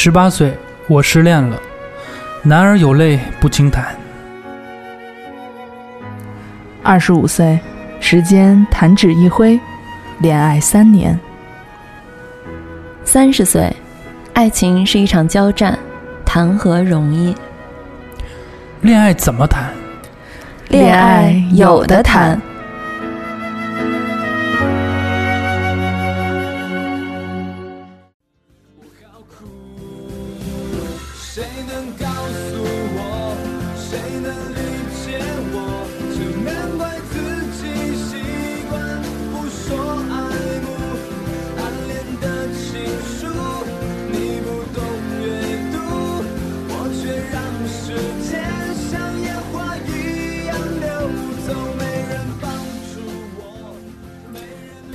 十八岁，我失恋了，男儿有泪不轻弹。二十五岁，时间弹指一挥，恋爱三年。三十岁，爱情是一场交战，谈何容易？恋爱怎么谈？恋爱有的谈。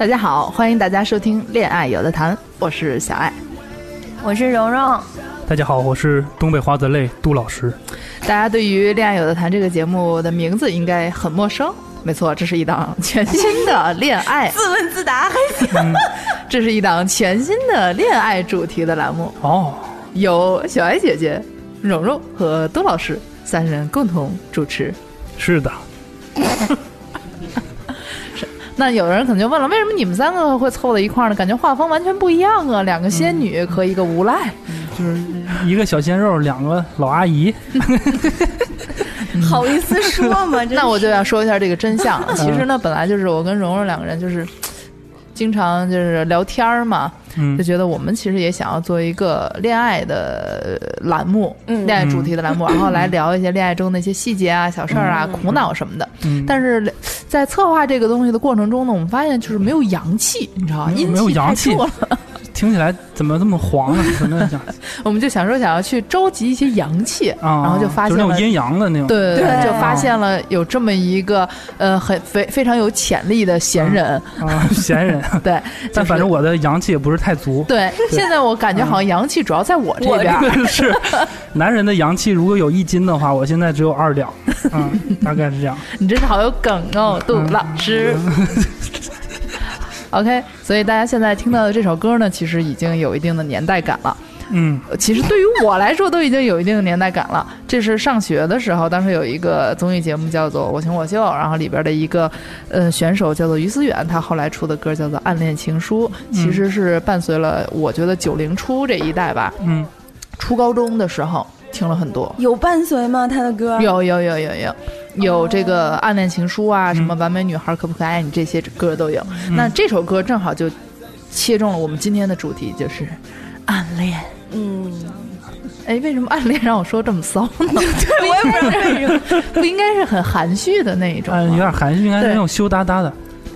大家好，欢迎大家收听《恋爱有的谈》，我是小爱。我是蓉蓉，大家好，我是东北花泽类杜老师。大家对于《恋爱有的谈》这个节目的名字应该很陌生。没错，这是一档全新的恋爱，自问自答还行。这是一档全新的恋爱主题的栏目，哦，由小爱姐姐、蓉蓉和杜老师三人共同主持。是的，那有人可能就问了，为什么你们三个会凑在一块儿呢？感觉画风完全不一样啊！两个仙女和一个无赖。就是一个小鲜肉，两个老阿姨。好意思说吗？那我就要说一下这个真相。其实呢，本来就是我跟蓉蓉两个人就是经常就是聊天儿嘛，嗯。就觉得我们其实也想要做一个恋爱的栏目，嗯。恋爱主题的栏目，然后来聊一些恋爱中的一些细节啊、小事儿啊、苦恼什么的。嗯，但是在策划这个东西的过程中呢，我们发现就是没有阳气，你知道阴气太阳气弱了。听起来怎么这么黄 呢？我们就想说想要去召集一些阳气，啊？然后就发现了就那种阴阳的那种。对对就发现了有这么一个呃很非非常有潜力的闲人，啊，闲人。对，但反正我我的阳气也不是太足。对，现在我感觉好像阳气主要在我这边儿，是，男人的阳气如果有一斤的话，我现在只有二两，嗯，大概是这样。你真是好有梗哦，杜老师。OK，所以大家现在听到的这首歌呢，其实已经有一定的年代感了。嗯呃其实对于我来说，都已经有一定的年代感了。这是上学的时候，当时有一个综艺节目叫做《我行我秀》，然后里边的一个呃选手叫做于思远，他后来出的歌叫做《暗恋情书》，其实是伴随了我觉得九零初这一代吧，嗯，初高中的时候听了很多。有伴随吗？他的歌有有有有有有这个暗恋情书啊，什么完美女孩可不可爱你这些歌都有。那这首歌正好就切中了我们今天的主题，就是暗恋。嗯，哎，为什么暗恋让我说这么骚呢？我也不知道为什么。不应该是很含蓄的那一种嗯，有？点含蓄，应该是那种羞答答的。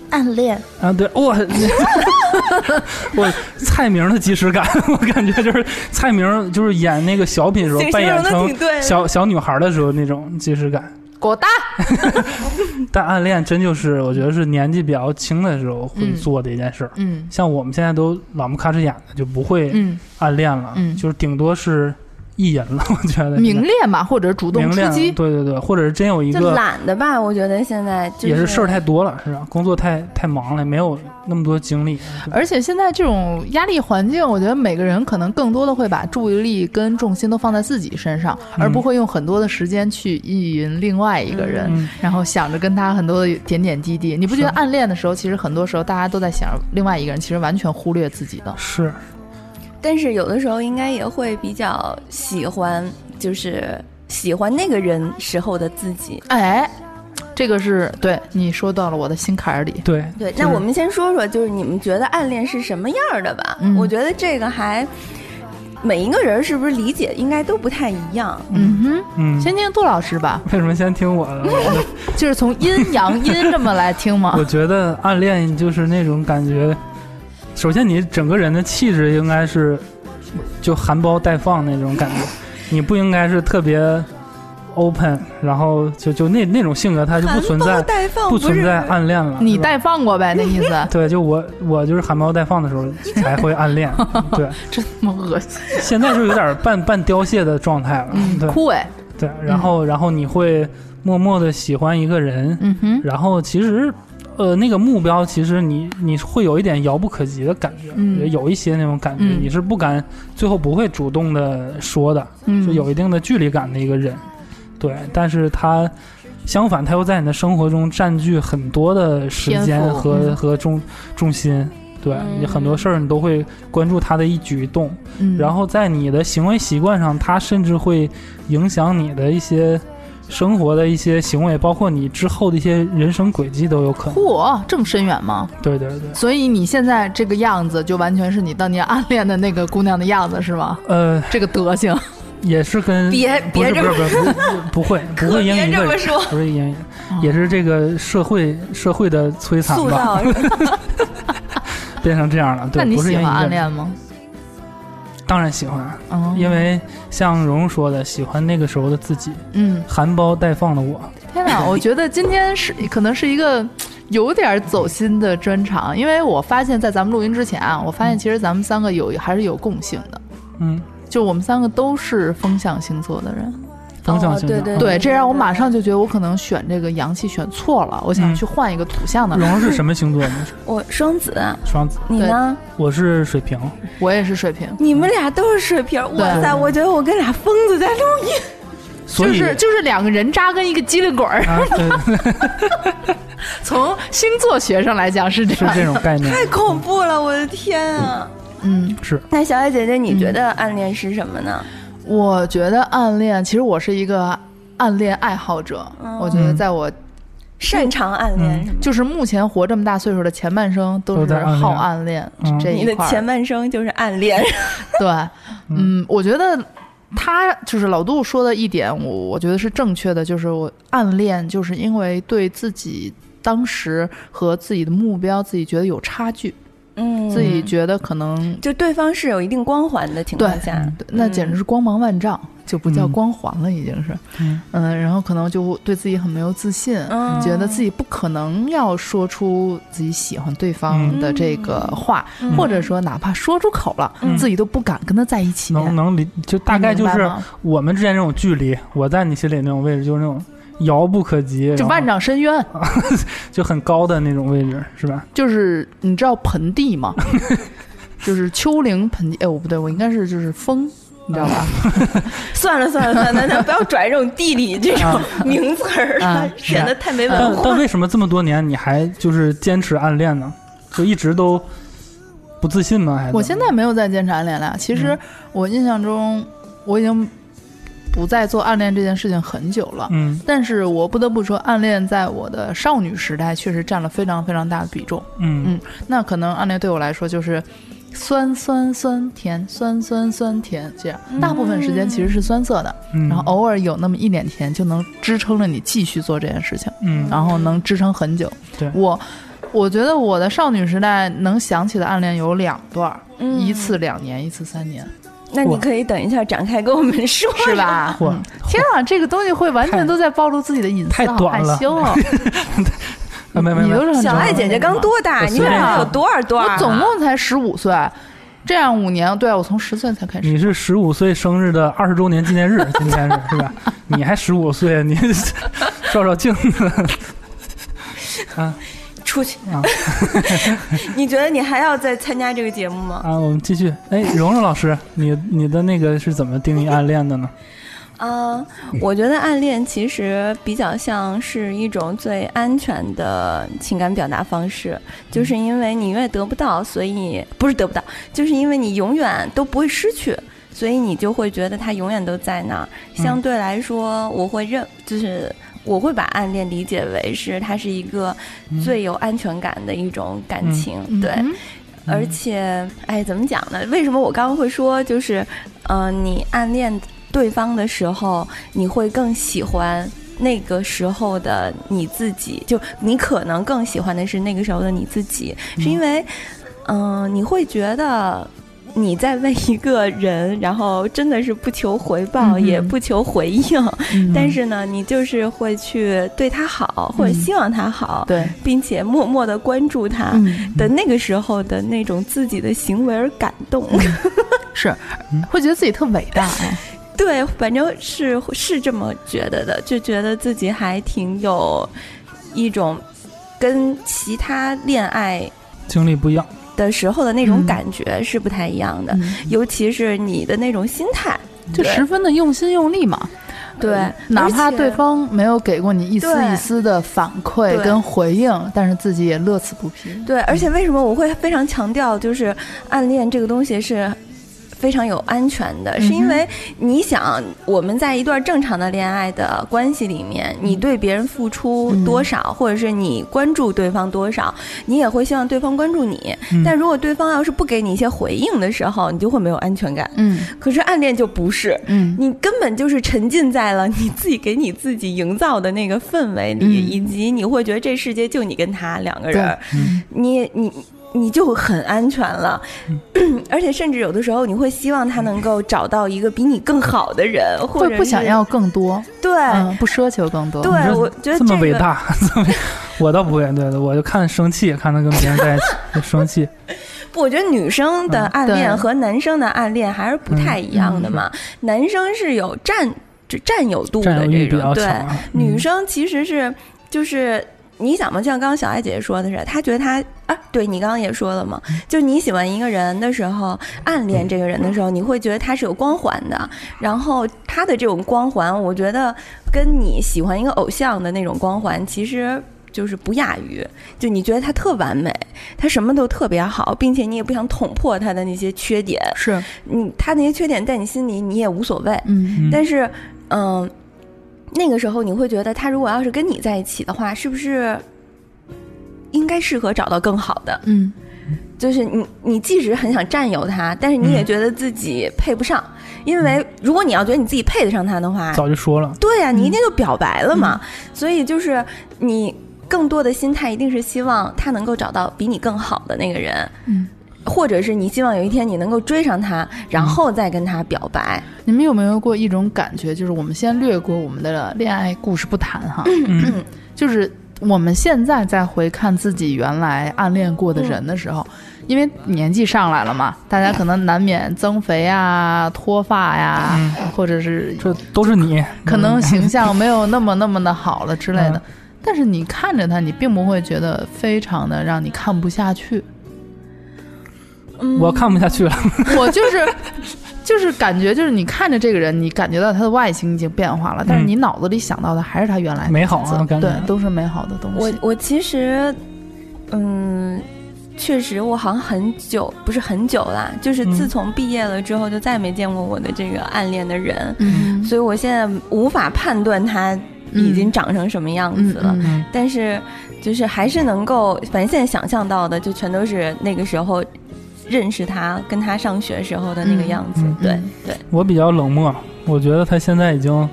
暗恋，啊，对，我，我蔡明的即视感，我感觉就是蔡明就是演那个小品的时候扮演成小小女孩的时候那种即视感。果大，但暗恋真就是我觉得是年纪比较轻的时候会嗯做的一件事儿。嗯像我们现在都老不咔哧眼的，就不会嗯，暗恋了，嗯就是顶多是意淫了。我觉得明恋吧，或者主动，出击。对对对，或者是真有一就个懒的吧？我觉得现在就是也是事儿太多了，是吧？工作太太忙了，没有那么多精力。而且现在这种压力环境，我觉得每个人可能更多的会把注意力跟重心都放在自己身上，嗯而不会用很多的时间去意淫另外一个人，嗯然后想着跟他很多的点点滴滴。你不觉得暗恋的时候，其实很多时候大家都在想另外一个人，其实完全忽略自己的。是，但是有的时候应该也会比较喜欢，就是喜欢那个人时候的自己。哎，这个是对你说到了我的心坎儿里。对对，那我们先说说，就是你们觉得暗恋是什么样儿的吧？嗯我觉得这个还每一个人是不是理解应该都不太一样。嗯哼，嗯，先听杜老师吧，为什么先听我的？我 就是从阴阳阴这么来听吗 我？觉得暗恋就是那种感觉，首先你整个人的气质应该是就含苞待放那种感觉，你不应该是特别 open，然后就就那那种性格，它就不存在不存在暗恋了。你带放过呗，那意思。对，就我我就是含苞待放的时候才会 暗恋，对，真他妈恶心，现在就有点半半凋谢的状态了，嗯，对。枯萎，对，然后然后你会默默的喜欢一个人，嗯哼，然后其实呃，那个目标其实你你会有一点遥不可及的感觉，嗯。有一些那种感觉，嗯。你是不敢，最后不会主动的说的，嗯。是有一定的距离感的一个人，对，但是他相反，他又在你的生活中占据很多的时间和、嗯。和重重心。对你很多事儿，你都会关注他的一举一动，嗯。然后在你的行为习惯上，他甚至会影响你的一些生活的一些行为，包括你之后的一些人生轨迹都有可能。嚯，这么深远吗？对对对，所以你现在这个样子，就完全是你当年暗恋的那个姑娘的样子，是吗？呃，这个德行，也是跟别别这么不是不是不不会不会 因别一个人这么说，不是因也是这个社会社会的摧残塑吧，造 变成这样了。对，那你不是喜欢？暗恋吗？当然喜欢，嗯，因为像蓉蓉说的，喜欢那个时候的自己，嗯，含苞待放的我。天哪，我觉得今天是可能是一个有点走心的专场，因为我发现，在咱们录音之前啊，我发现其实咱们三个有还是有共性的，嗯，就我们三个都是风象星座的人。风象星对对对，这让我马上就觉得我可能选这个阳气选错了，我想嗯去换一个土象的。蓉蓉是什么星座？呢 我双子，双子，你呢？我是水瓶。我也是水瓶，你们俩都是水瓶，哇塞！我觉得我跟俩疯子在录音，所以就是就是两个人渣跟一个机灵鬼儿。啊，对，从星座学上来讲是这样。是这种概念。太恐怖了，我的天啊！嗯，是那小爱姐姐，你觉得暗恋是什么呢？我觉得暗恋，其实我是一个暗恋爱好者。嗯我觉得在我擅长暗恋是吗？就是目前活这么大岁数的前半生都是都在暗恋好暗恋嗯这一块儿。前半生就是暗恋，对，嗯，我觉得他就是老杜说的一点，我我觉得是正确的，就是我暗恋，就是因为对自己当时和自己的目标，自己觉得有差距，嗯。自己觉得可能就对方是有一定光环的情况下，对那简直是光芒万丈，就不叫嗯光环了，已经是，嗯。嗯，然后可能就对自己很没有自信，嗯。觉得自己不可能要说出自己喜欢对方的这个话，嗯。或者说哪怕说出口了，嗯。自己都不敢跟他在一起。能能理，就大概就是我们之间这种距离，我在你心里那种位置，就是那种遥不可及，就万丈深渊，就很高的那种位置，是吧？就是你知道盆地吗？就是丘陵盆地，哎，我不对，我应该是就是风，你知道吧？算了算了算了，那不要拽这种地理这种名词儿啊啊，显得太没文化。但为什么这么多年你还就是坚持暗恋呢？就一直都不自信吗？还是我现在没有在坚持暗恋了。其实嗯我印象中，我已经不再做暗恋这件事情很久了。嗯但是我不得不说，暗恋在我的少女时代确实占了非常非常大的比重。嗯嗯那可能暗恋对我来说就是酸酸酸甜，酸酸酸甜这样，大部分时间其实是酸涩的，嗯，然后偶尔有那么一点甜，就能支撑着你继续做这件事情，嗯，然后能支撑很久。对我。我觉得我的少女时代能想起的暗恋有两段一次两年，一次三年，那你可以等一下展开跟我们说，是？吧？嗯天啊，这个东西会完全都在暴露自己的隐私，太短了害羞 没没没你都是小爱姐姐刚多大？你看随便她有多少多少啊？我总共才十五岁，这样五年，对啊我从十岁才开始。你是十五岁生日的二十周年纪念日，今天是 是吧？你还十五岁，你 照照镜子啊出去。啊 你觉得你还要再参加这个节目吗？啊！我们继续。哎，蓉蓉老师，你你的那个是怎么定义暗恋的呢？啊、我觉得暗恋其实比较像是一种最安全的情感表达方式，就是因为你永远得不到，所以不是得不到，就是因为你永远都不会失去，所以你就会觉得它永远都在那儿。相对来说，我会认就是。我会把暗恋理解为是它是一个最有安全感的一种感情，对，嗯而且，哎，怎么讲呢？为什么我刚刚会说，就是，呃，你暗恋对方的时候，你会更喜欢那个时候的你自己，就你可能更喜欢的是那个时候的你自己，是因为，嗯、你会觉得。你在为一个人，然后真的是不求回报，嗯也不求回应，嗯但是呢，你就是会去对他好，或者希望他好，对，并且默默的关注他。嗯，的那个时候的那种自己的行为而感动，是会觉得自己特伟大哎。对，反正是是这么觉得的，就觉得自己还挺有一种跟其他恋爱经历不一样。的时候的那种嗯。感觉是不太一样的，嗯。尤其是你的那种心态，就十分的用心用力嘛。对，哪怕对方没有给过你一丝一丝的反馈跟回应，但是自己也乐此不疲。对，而且为什么我会非常强调，就是暗恋这个东西是非常有安全的，是因为你想我们在一段正常的恋爱的关系里面，你对别人付出嗯多少，或者是你关注对方多少，你也会希望对方关注你。嗯但如果对方要是不给你一些回应的时候，你就会没有安全感。嗯可是暗恋就不是。嗯你根本就是沉浸在了你自己给你自己营造的那个氛围里，嗯以及你会觉得这世界就你跟他两个人你你你就很安全了，而且甚至有的时候你会希望他能够找到一个比你更好的人，或者不想要更多，对。嗯，不奢求更多。对我觉得这么伟个大，这么 我倒不会，对的，我就看生气，看他跟别人在一起 生气。不我觉得女生的嗯暗恋和男生的暗恋还是不太一样的嘛。男生是有占就占有度的占有欲这种，对比较强，啊。嗯女生其实是就是你想嘛，就像刚刚小爱姐姐说的是，她觉得她啊，对你刚刚也说了嘛，嗯就你喜欢一个人的时候，暗恋这个人的时候，你会觉得他是有光环的，然后他的这种光环，我觉得跟你喜欢一个偶像的那种光环，其实。就是不亚于，就你觉得他特完美，他什么都特别好，并且你也不想捅破他的那些缺点，是，你他那些缺点在你心里你也无所谓，嗯嗯。但是，嗯、那个时候你会觉得他如果要是跟你在一起的话，是不是应该适合找到更好的？嗯就是你，你即使很想占有他，但是你也嗯觉得自己配不上，因为如果你要觉得你自己配得上他的话，早就说了，对呀、你一定就表白了嘛。所以就是你更多的心态一定是希望他能够找到比你更好的那个人，嗯。或者是你希望有一天你能够追上他，然后再跟他表白。你们有没有过一种感觉，就是我们先略过我们的恋爱故事不谈哈，嗯就是我们现在再回看自己原来暗恋过的人的时候，因为年纪上来了嘛，大家可能难免增肥啊、脱发呀，嗯或者是这都是你，可能形象没有那么那么的好了之类的嗯。但是你看着他，你并不会觉得非常的让你看不下去。嗯。我看不下去了。我就是就是感觉就是你看着这个人，你感觉到他的外形已经变化了，但是嗯。你脑子里想到的还是他原来美好啊感觉。对，都是美好的东西。我我其实，嗯，确实我好像很久不是很久啦，就是嗯。自从毕业了之后，就再也没见过我的这个暗恋的人，嗯。所以我现在无法判断他已经长成什么样嗯子了。嗯嗯但是，就是还是能够，反正现在想象到的，就全都是那个时候认识他、跟他上学时候的那个样子。嗯对嗯对，我比较冷漠，我觉得他现在已经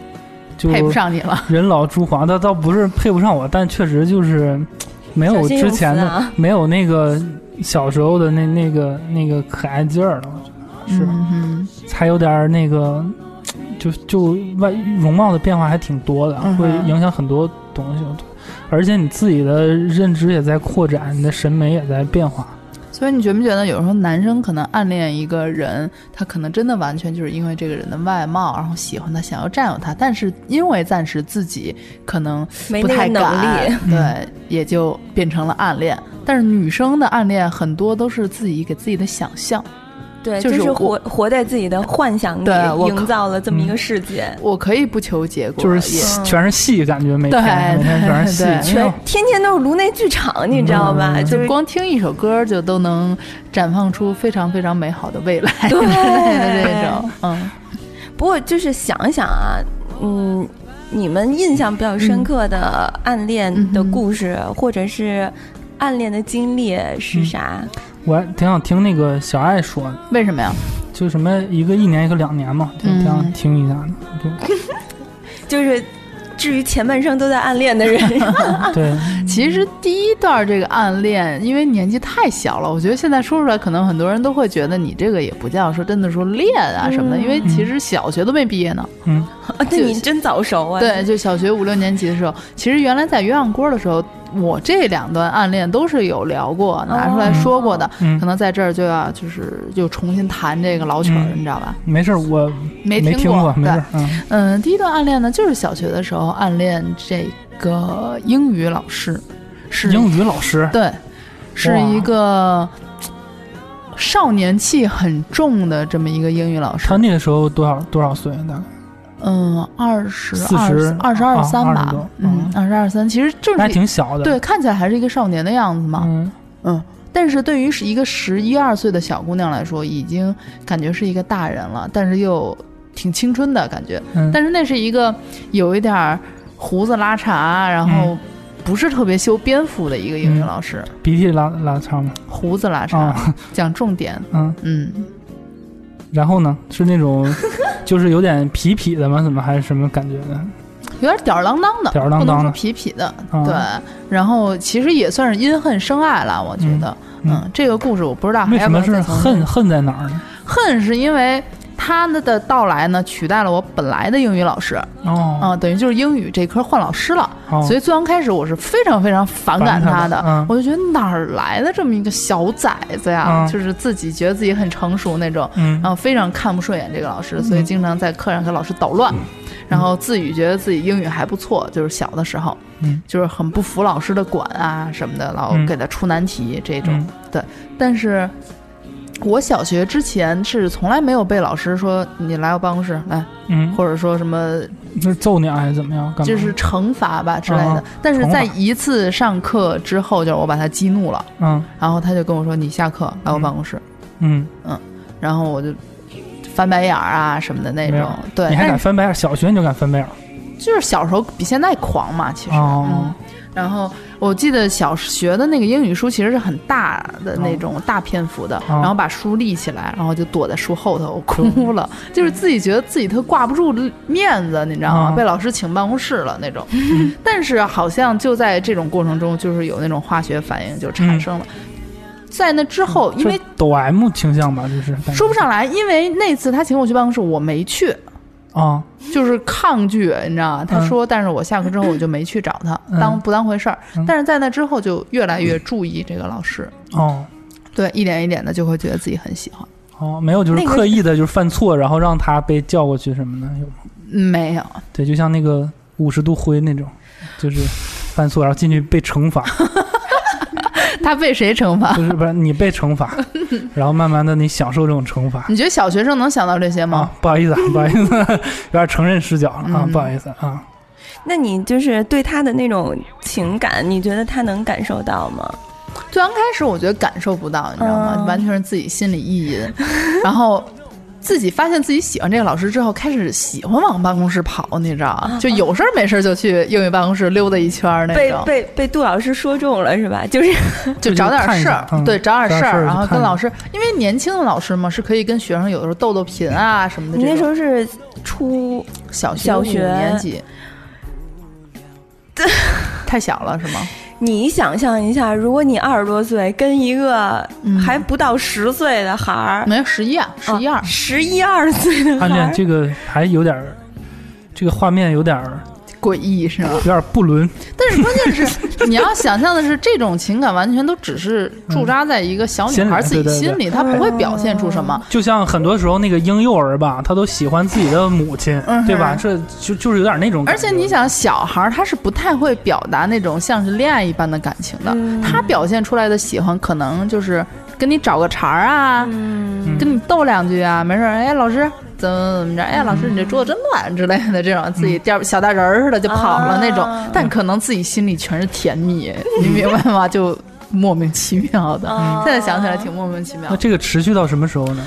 就配不上你了。人老珠黄，他倒不是配不上我，但确实就是没有之前的，啊没有那个小时候的那那个那个可爱劲儿了，我觉得是，嗯还有点儿那个，就就外容貌的变化还挺多的，嗯会影响很多东西，而且你自己的认知也在扩展，你的审美也在变化。所以你觉不觉得有时候男生可能暗恋一个人，他可能真的完全就是因为这个人的外貌，然后喜欢他，想要占有他，但是因为暂时自己可能没不太敢，力。对，也就变成了暗恋。但是女生的暗恋很多都是自己给自己的想象。对，就是活活在自己的幻想里，营造了这么一个世界。我可以不求结果，就是全是戏，感觉每天每天全是 戏全天天都是颅内剧场，你知道吧？嗯就是就光听一首歌就都能绽放出非常非常美好的未来之 对类的这种，嗯不过就是想一想啊，嗯，你们印象比较深刻的暗恋的故事，或者是暗恋的经历是啥？我还挺想听那个小爱说的，为什么呀？就什么一个一年一个两年嘛，挺挺想嗯听一下的。就是至于前半生都在暗恋的人，对，其实第一段这个暗恋，因为年纪太小了，我觉得现在说出来，可能很多人都会觉得你这个也不叫说真的说恋啊什么的，嗯因为其实小学都没毕业呢。嗯，那你真早熟啊！对，就小学五六年级的时候，其实原来在鸳鸯锅的时候，我这两段暗恋都是有聊过、拿出来说过的。嗯可能在这儿就要就是又重新弹这个老曲儿，嗯你知道吧？没事儿，我没没听过，对没事，嗯嗯，第一段暗恋呢，就是小学的时候暗恋这个英语老师。是英语老师，对，是一个少年气很重的这么一个英语老师他。那个时候多少多少岁？大概嗯，二十40二二十二啊三吧，嗯，二十二三，其实正还是挺小的。对，看起来还是一个少年的样子嘛。嗯，嗯，但是对于是一个十一二岁的小姑娘来说，已经感觉是一个大人了，但是又挺青春的感觉。嗯但是那是一个有一点儿胡子拉碴，然后嗯不是特别修边幅的一个英语老师，鼻涕拉拉长嘛。胡子拉碴，啊，讲重点。嗯，嗯，然后呢，是那种 就是有点痞痞的吗？怎么还是什么感觉呢？有点吊儿郎当的，吊儿郎当的不能说痞痞的。啊对，然后其实也算是因恨生爱了，我觉得。嗯嗯，这个故事我不知道还为什么是恨恨在哪儿呢？恨是因为他的的到来呢，取代了我本来的英语老师，哦，啊、等于就是英语这科换老师了。哦。所以最刚开始我是非常非常反感他他的，我就觉得哪儿来的这么一个小崽子呀，嗯。就是自己觉得自己很成熟那种，嗯。然后非常看不顺眼这个老师，所以经常在课上跟老师捣乱。然后自己觉得自己英语还不错，就是小的时候，嗯。就是很不服老师的管啊什么的，老嗯。给他出难题这种。嗯。对，但是我小学之前是从来没有被老师说你来我办公室来，嗯，或者说什么就是揍你啊还是怎么样？就是惩罚吧之类的。啊但是在一次上课之后，就是我把他激怒了，嗯然后他就跟我说：“你下课来我办公室。嗯嗯，然后我就翻白眼儿啊什么的那种。对，你还敢翻白眼？小学你就敢翻白眼？就是小时候比现在狂嘛，其实。哦嗯然后我记得小学的那个英语书其实是很大的那种大篇幅的，哦然后把书立起来，然后就躲在书后头哭了，就是自己觉得自己特挂不住面子，你知道吗？哦被老师请办公室了那种。但是好像就在这种过程中，就是有那种化学反应就产生了。在那之后，因为这抖 M 倾向吧，就是说不上来，因为那次他请我去办公室，我没去。啊，就是抗拒，你知道吗？他嗯说，但是我下课之后我就没去找他，嗯当不当回事儿。嗯但是在那之后就越来越注意这个老师，哦对，一点一点的就会觉得自己很喜欢。哦，没有，就是刻意的，就是犯错，然后让他被叫过去什么的，有吗？嗯没有，对，就像那个五十度灰那种，就是犯错然后进去被惩罚，他被谁惩罚？不是不是你被惩罚，然后慢慢的你享受这种惩罚。你觉得小学生能想到这些吗？啊，不好意思啊，不好意思，有点成人视角了啊，嗯不好意思啊。那你就是对他的那种情感，你觉得他能感受到吗？最刚开始我觉得感受不到，你知道吗？嗯完全是自己心理意淫，然后。自己发现自己喜欢这个老师之后，开始喜欢往办公室跑，你知道吗？就有事儿没事儿就去英语办公室溜达一圈儿那种。被被被杜老师说中了是吧？就是就找点事儿，对，找点事儿，然后跟老师，因为年轻的老师嘛，是可以跟学生有的时候逗逗贫啊什么的你。那时候是初小学五小学年级，太小了是吗？你想象一下，如果你二十多岁跟一个嗯。还不到十岁的孩儿，没有十一啊，十一二，十一二岁的孩儿，暗恋这个还有点儿，这个画面有点儿诡异是吗？有点儿不伦，但是关键是，你要想象的是，这种情感完全都只是驻扎在一个小女孩自己心里她不会表现出什么。就像很多时候那个婴幼儿吧，他都喜欢自己的母亲，嗯对吧？这就就是有点那种而。且你想，小孩儿他是不太会表达那种像是恋爱一般的感情的，嗯他表现出来的喜欢可能就是跟你找个茬儿啊，嗯，跟你逗两句啊，没事儿，哎，老师怎么怎么着，哎呀，老师你这桌子真乱之类的，这种自己掉小大人儿似的就跑了那种，啊但可能自己心里全是甜蜜，你明白吗？就莫名其妙的，哦现在想起来挺莫名其妙那。这个持续到什么时候呢？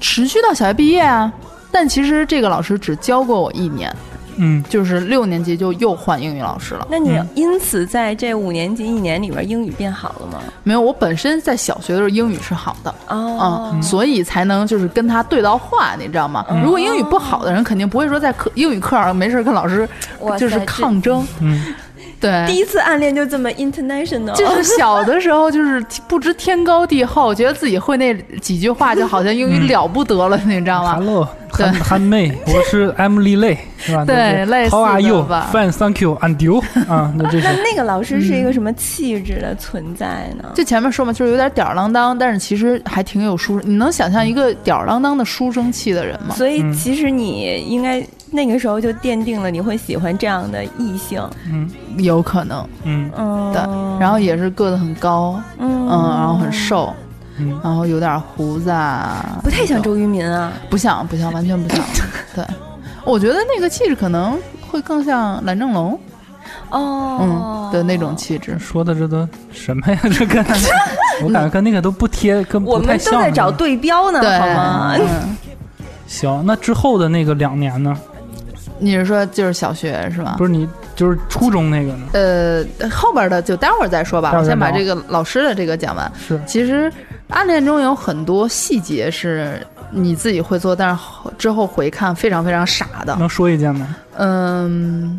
持续到小学毕业啊，但其实这个老师只教过我一年，嗯，就是六年级就又换英语老师了。那你嗯因此在这五年级一年里边英语变好了吗？没有，我本身在小学的时候英语是好的。哦，嗯，所以才能就是跟他对到话，你知道吗？如果英语不好的人，肯定不会说在课英语课上没事跟老师就是抗争。嗯，对，第一次暗恋就这么 international，就是小的时候就是 不知天高地厚，觉得自己会那几句话，就好像英语了不得了，你知道吗？Hello，对韩韩妹，我是 Emily Lay，是吧？对 How are you? Fine, thank you. And you? 啊，那这是那 那个老师是一个什么气质的存在呢？就前面说嘛，就是有点吊儿郎当，但是其实还挺有书。你能想象一个吊儿郎当的书生气的人吗？所以嗯其实你应该那个时候就奠定了你会喜欢这样的异性。嗯有可能，嗯嗯，对然后也是个子很高，嗯嗯，然后很，瘦，嗯，然后有点胡子啊，不太像周渝民啊。不像不像，完全不像。对，我觉得那个气质可能会更像蓝正龙，哦，嗯的那种气质。说的这都什么呀？这跟 我感觉跟那个都不贴，跟我不太们都在找。对标呢，对，好吗？嗯，行，那之后的那个两年呢？你是说就是小学是吗不？是你就是初中那个呢？呃，后边的就待会儿再说吧，我先把这个老师的这个讲完。是其实暗恋中有很多细节是你自己会做，但是后之后回看非常非常傻的。能说一件吗？嗯，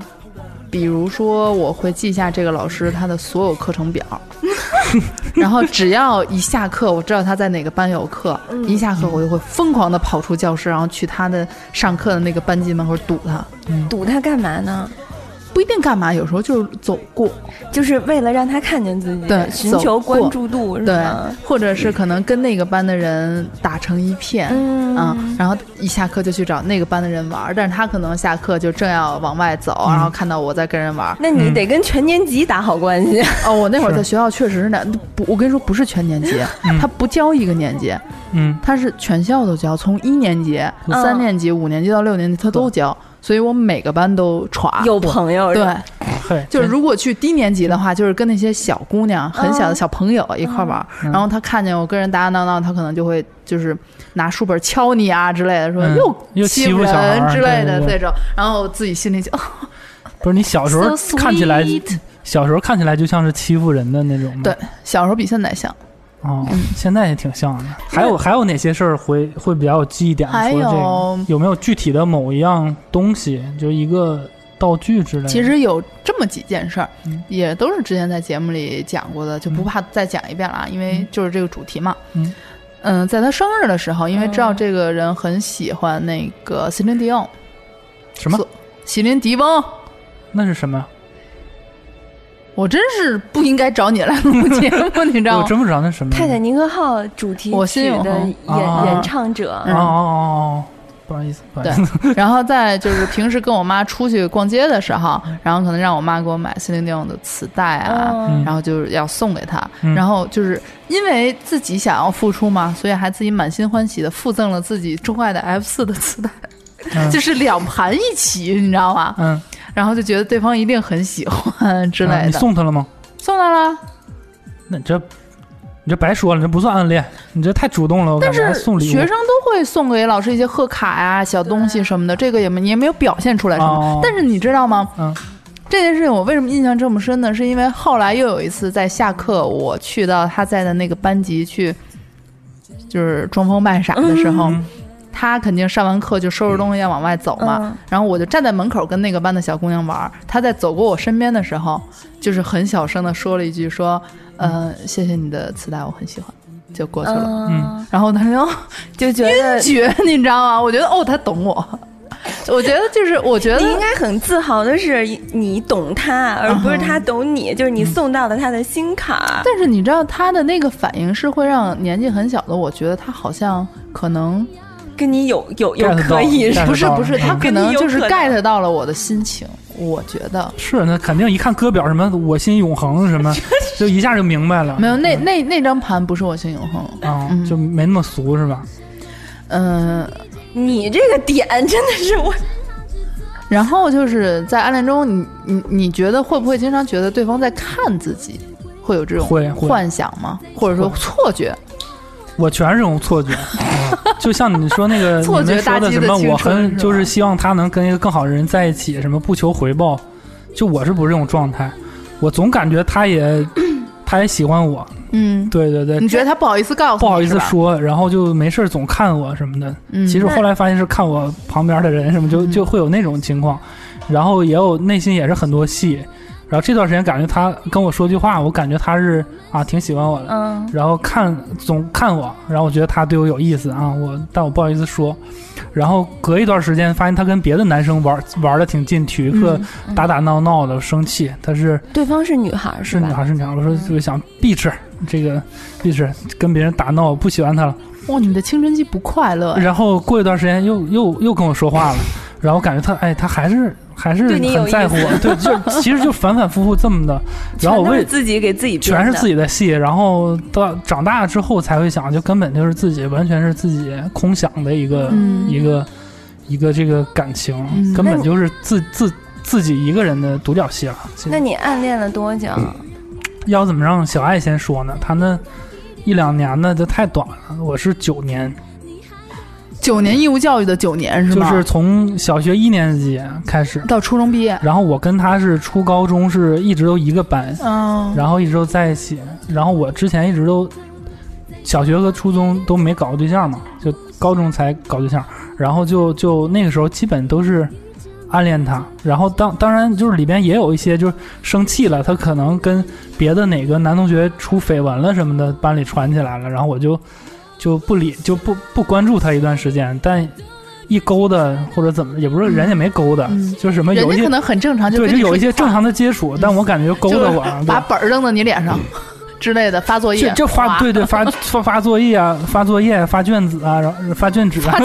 比如说我会记下这个老师他的所有课程表，然后只要一下课，我知道他在哪个班有课，一下课我就会疯狂的跑出教室，然后去他的上课的那个班级门口堵他。堵他干嘛呢？不一定干嘛，有时候就是走过，就是为了让他看见自己，对寻求关注度是对？，或者是可能跟那个班的人打成一片，嗯。啊，然后一下课就去找那个班的人玩儿，但是他可能下课就正要往外走，然后看到我在跟人玩。儿。那你得跟全年级打好关系。哦，我那会儿在学校确实是那不，我跟你说不是全年级，嗯。他不教一个年级，嗯，他是全校都教，从一年级、嗯。三年级、五年级到六年级他都教，所以我每个班都耍。有朋友是对就是如果去低年级的话，就是跟那些小姑娘、很小的小朋友一块玩然后他看见我跟人打打闹闹，他可能就会就是拿书本敲你啊之类的，说嗯又又欺欺负人之类的对对对这种，然后自己心里就哦 不是你小时候看起来小时候看起来就像是欺负人的那种吗？对小时候比现在像。哦，现在也挺像的。还有还有哪些事儿会会比较有记忆点？还除了这有个有没有具体的某一样东西，就一个道具之类的？其实有这么几件事儿，嗯也都是之前在节目里讲过的，就不怕再讲一遍了啊，因为就是这个主题嘛。嗯嗯，在他生日的时候，因为知道这个人很喜欢那个席琳迪翁，什么？席琳迪翁，那是什么？我真是不应该找你来录节目，你知道吗？我真不知道那什么。泰坦尼克号主题曲的演啊演唱者。哦哦哦哦，不好意思，不好意思。然后再就是平时跟我妈出去逛街的时候，然后可能让我妈给我买席琳迪翁的磁带啊，嗯。然后就是要送给她，嗯。然后就是因为自己想要付出嘛，所以还自己满心欢喜的附赠了自己钟爱的 F 四的磁带，嗯。就是两盘一起，你知道吗？嗯然后就觉得对方一定很喜欢之类啊你，送他了吗？送他了。那你这你这白说了，这不算暗恋，你这太主动了。我感但是送礼物学生都会送给老师一些贺卡呀、小东西什么的，这个也没你也没有表现出来什么。哦但是你知道吗？嗯这件事情我为什么印象这么深呢？是因为后来又有一次在下课，我去到他在的那个班级去，就是装疯卖傻的时候，嗯他肯定上完课就收拾东西要往外走嘛，嗯然后我就站在门口跟那个班的小姑娘玩儿。他在走过我身边的时候，就是很小声的说了一句说：“呃，谢谢你的磁带，我很喜欢。”就过去了。嗯，然后他说就觉得 绝，你知道吗？我觉得哦，他懂我。我觉得就是，我觉得你应该很自豪的是你懂他，而不是他懂你，就是你送到了他的心坎儿。但是你知道他的那个反应是会让年纪很小的我觉得他好像可能跟你有有有可以了 get 不是不是，他嗯可能就是 get 到了我的心情，我觉得是那肯定一看歌表什么我心永恒什么，就一下就明白了。没有那那那张盘不是我心永恒，啊嗯，就没那么俗是吧？嗯，你这个点真的是我，然后就是在暗恋中，你你你觉得会不会经常觉得对方在看自己，会有这种幻想吗？或者说错觉？我全是这种错觉，就像你说那个 你们说的什么，我很就是希望他能跟一个更好的人在一起，什么不求回报，就我是不是这种状态？我总感觉他也 他也喜欢我，嗯，对对对，你觉得他不好意思告诉，不好意思，说，然后就没事总看我什么的。嗯。其实后来发现是看我旁边的人什么，就嗯。就会有那种情况，然后也有内心也是很多戏。然后这段时间感觉他跟我说句话，我感觉他是啊挺喜欢我的，嗯，然后看总看我，然后我觉得他对我有意思啊，我但我不好意思说。然后隔一段时间发现他跟别的男生玩玩的挺近，体育课嗯打打闹闹的，生气。他是对方是女孩是？女孩是女孩，我说就想避斥这个避斥跟别人打闹，不喜欢他了。哇，你的青春期不快乐呀，然后过一段时间又又又跟我说话了，然后感觉他哎，他还是还是你很在乎我，对，就 其实就反反复复这么的，然后我为自己给自己全是自己的戏，然后到长大之后才会想，就根本就是自己完全是自己空想的一个、嗯一个一个这个感情，嗯根本就是自自自己一个人的独角戏了。那你暗恋了多久？要怎么让小爱先说呢？他那一两年呢，就太短了。我是九年，九年义务教育的九年是吗？就是从小学一年级开始，到初中毕业。然后我跟他是初高中是一直都一个班，嗯，然后一直都在一起。然后我之前一直都小学和初中都没搞过对象嘛，就高中才搞对象。然后就就那个时候基本都是暗恋他。然后当当然就是里边也有一些就是生气了，他可能跟别的哪个男同学出绯闻了什么的，班里传起来了，然后我就就不理就不不关注他一段时间，但。一勾搭或者怎么，也不是人家没勾搭，嗯就是什么有一些可能很正常，就对，就有一些正常的接触，但我感觉勾搭我，把本儿扔到你脸上之类的，发作业，就就发对对发发发作业啊，发作业、发卷子啊，然后发卷纸啊，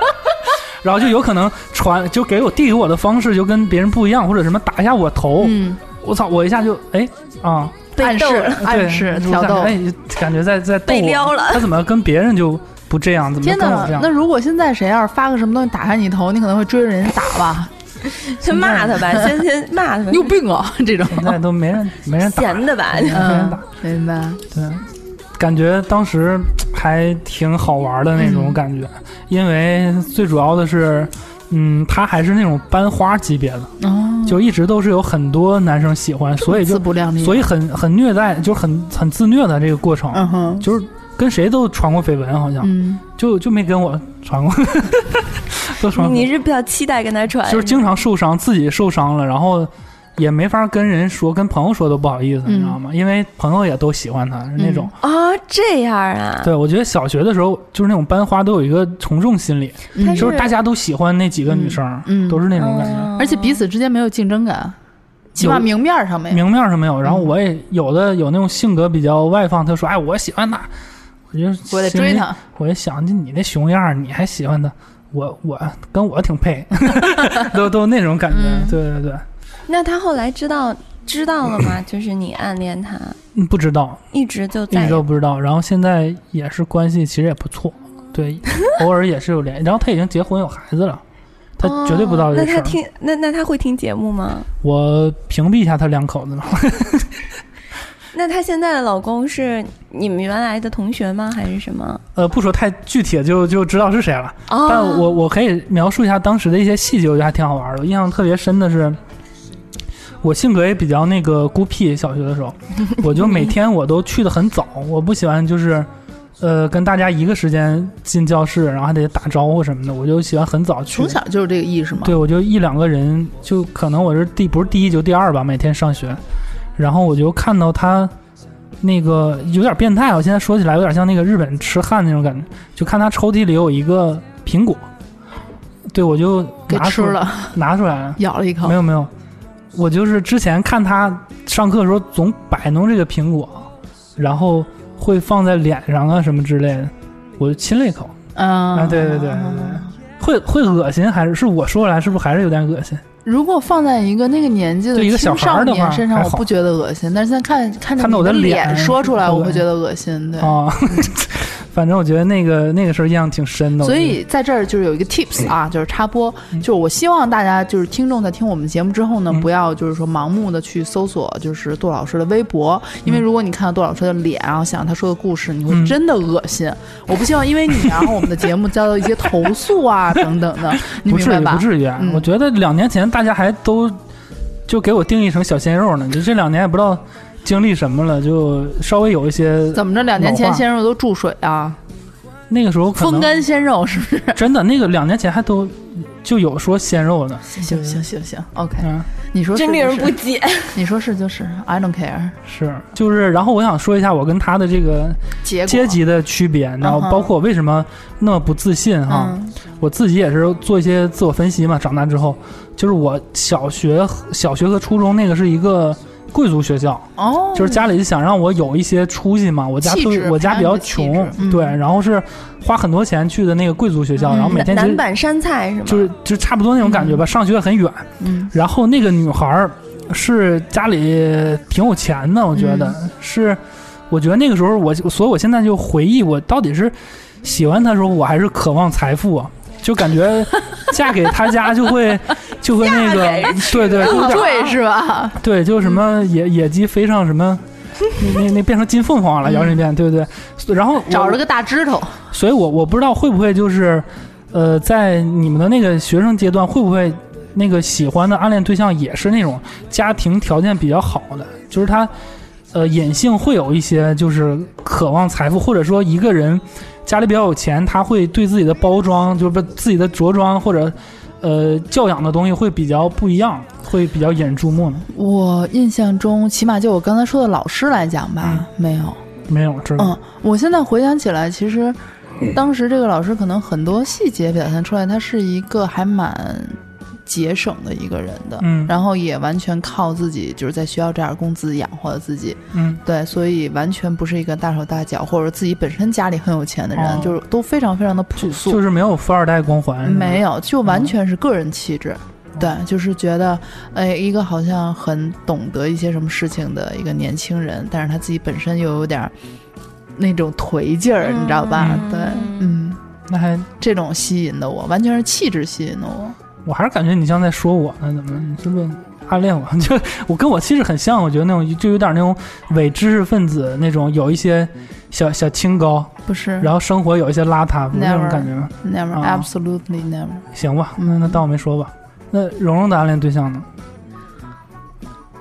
然后就有可能传就给我递给我的方式就跟别人不一样，或者什么打一下我头，嗯，我操，我一下就哎啊，暗示暗示对挑逗。哎，感觉在在逗我被撩了他怎么跟别人就不这样，怎么天哪跟我这！样那？如果现在谁要是发个什么东西打开你头，你可能会追着人家打吧？先骂他吧，先先骂他你，有病啊！这种，现在都没人 没人打，闲的吧？没人打嗯，，明白。对，感觉当时还挺好玩的那种嗯感觉，因为最主要的是，嗯，他还是那种班花级别的，哦，就一直都是有很多男生喜欢，所以自就不量力，所以很很虐待，就是很很自虐的这个过程，嗯，就是跟谁都传过绯闻，好像、嗯，就就没跟我传过，都传过。你，是比较期待跟他传，就是经常受伤，自己受伤了，然后。也没法跟人说，跟朋友说都不好意思，嗯你知道吗？因为朋友也都喜欢他，是那种。啊，这样啊，对，我觉得小学的时候就是那种班花都有一个从众心理，就是大家都喜欢那几个女生，嗯都是那种感觉。嗯而且彼此之间没有竞争感，起码明面上没有。明面上没有，然后嗯我也有的有那种性格比较外放，他说：“哎，我喜欢他。”我就我得心里追他，我就想，就你那熊样，你还喜欢他？我我跟我挺配，都都那种感觉。嗯对对对，那他后来知道知道了吗？就是你暗恋他，嗯不知道，一直就一直都不知道。然后现在也是关系其实也不错，对，偶尔也是有联系。然后他已经结婚有孩子了，他绝对不知道哦这事儿。那他听那那他会听节目吗？我屏蔽一下他两口子了。那他现在的老公是你们原来的同学吗？还是什么？呃，不说太具体，就就知道是谁了。哦，但我我可以描述一下当时的一些细节，我觉得还挺好玩的。我印象特别深的是，我性格也比较那个孤僻，小学的时候，我就每天我都去的很早，我不喜欢就是。呃，跟大家一个时间进教室，然后还得打招呼什么的，我就喜欢很早去。从小就是这个意识嘛。对，我就一两个人，就可能我是第不是第一就第二吧，每天上学，然后我就看到他那个有点变态，我现在说起来有点像那个日本痴汉那种感觉，就看他抽屉里有一个苹果，对我就给拿出吃了，拿出来了，咬了一口没。有没有，我就是之前看他上课的时候总摆弄这个苹果，然后会放在脸上啊什么之类的，我就亲了一口。嗯，啊，对对对对对，会会恶心，还是是我说出来，是不是还是有点恶心？如果放在一个那个年纪的一个小青少孩儿的身上，我不觉得恶心，但是现在看看你的的脸说出来，我会觉得恶心。对，啊，反正我觉得那个那个事儿印象挺深的。所以在这儿就是有一个 tips 啊，就是插播，就是我希望大家就是听众在听我们节目之后呢，嗯不要就是说盲目的去搜索就是杜老师的微博，因为如果你看到杜老师的脸，然后想他说的故事，你会嗯真的恶心。我不希望因为你然后我们的节目遭到一些投诉啊等等的，你明白吧？于不至于，我觉得两年前大家还都就给我定义成小鲜肉呢，就这两年也不知道经历什么了，就稍微有一些怎么着？两年前鲜肉都注水啊，那个时候风干鲜肉是不是？真的那个两年前还都就有说鲜肉的，行行行行，OK，嗯，你说是真令人，不解。你说是就是，I don't care。是就是，然后我想说一下我跟他的这个阶级的区别，然后包括我为什么那么不自信哈。嗯我自己也是做一些自我分析嘛。长大之后，就是我小学、小学和初中那个是一个贵族学校，哦，就是家里想让我有一些出息嘛。我家我家比较穷，嗯对，然后是花很多钱去的那个贵族学校，嗯然后每天南版山菜是吗？就是就差不多那种感觉吧，上学很远。嗯然后那个女孩儿是家里挺有钱的，我觉得、嗯是，我觉得那个时候我，所以我现在就回忆，我到底是喜欢他的时候，我还是渴望财富啊？就感觉 嫁给他家就会 就会那个，对对，对是吧？对，就什么野野鸡飞上什么。那那那变成金凤凰了，摇身一变，对不对？然后找了个大枝头，所以我我不知道会不会就是，呃，在你们的那个学生阶段，会不会那个喜欢的暗恋对象也是那种家庭条件比较好的，就是他，呃，隐性会有一些就是渴望财富，或者说一个人家里比较有钱，他会对自己的包装，就是不自己的着装或者呃教养的东西会比较不一样，会比较引人注目呢？我印象中，起码就我刚才说的老师来讲吧，没有。没有，知道。嗯，我现在回想起来，其实当时这个老师可能很多细节表现出来，他是一个还蛮节省的一个人的，嗯。然后也完全靠自己，就是在学校这点工资养活了自己，嗯。对，所以完全不是一个大手大脚，或者自己本身家里很有钱的人，哦。就是都非常非常的朴素，就是没有富二代光环，没有，就完全是个人气质。对，就是觉得，哎，一个好像很懂得一些什么事情的一个年轻人，但是他自己本身又有点儿那种颓劲儿，你知道吧？嗯。对，嗯，那还这种吸引的我，完全是气质吸引的我。我还是感觉你像在说我呢，怎么你是不是暗恋我？就我跟我其实很像，我觉得那种就有点那种伪知识分子那种，有一些小小清高，不是，然后生活有一些邋遢，不是那种感觉吗？never、啊 absolutely never。行吧，那嗯那当我没说吧。那蓉蓉的暗恋对象呢？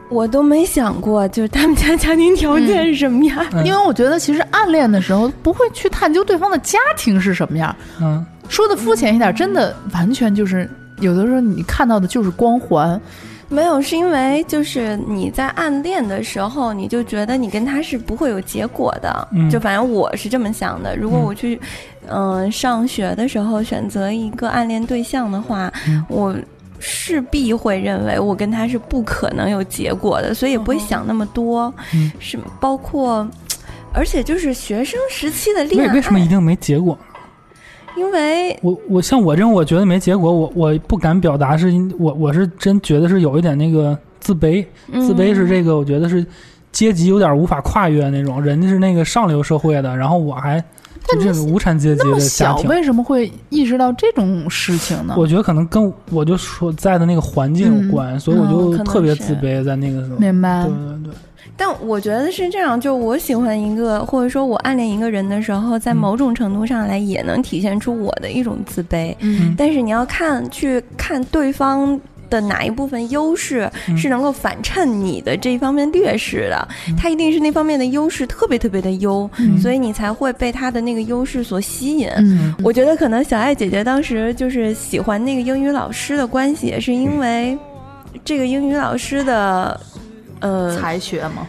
我都没想过，就是他们家家庭条件是什么样。嗯因为我觉得其实暗恋的时候不会去探究对方的家庭是什么样，嗯说的肤浅一点，真的完全就是有的时候你看到的就是光环，没有，是因为就是你在暗恋的时候，你就觉得你跟他是不会有结果的。嗯就反正我是这么想的。如果嗯我去，嗯、上学的时候选择一个暗恋对象的话，嗯我势必会认为我跟他是不可能有结果的，所以也不会想那么多。嗯是包括，而且就是学生时期的恋为爱，为什么一定没结果？因为我我像我这种，我觉得没结果，我我不敢表达，是因我我是真觉得是有一点那个自卑，自卑是这个，我觉得是阶级有点无法跨越那种，人家是那个上流社会的，然后我还就这个无产阶级的家小庭。为什么会意识到这种事情呢？我觉得可能跟我就所在的那个环境有关，所以我嗯就特别自卑，在那个时候。明白对，对对，但我觉得是这样，就我喜欢一个，或者说我暗恋一个人的时候，在嗯。某种程度上来也能体现出我的一种自卑。嗯。但是你要看去看对方的哪一部分优势嗯。是能够反衬你的这一方面劣势的，嗯。他一定是那方面的优势特别特别的优，嗯。所以你才会被他的那个优势所吸引。嗯，我觉得可能小爱姐姐当时就是喜欢那个英语老师的关系，也是因为这个英语老师的，呃，才学吗，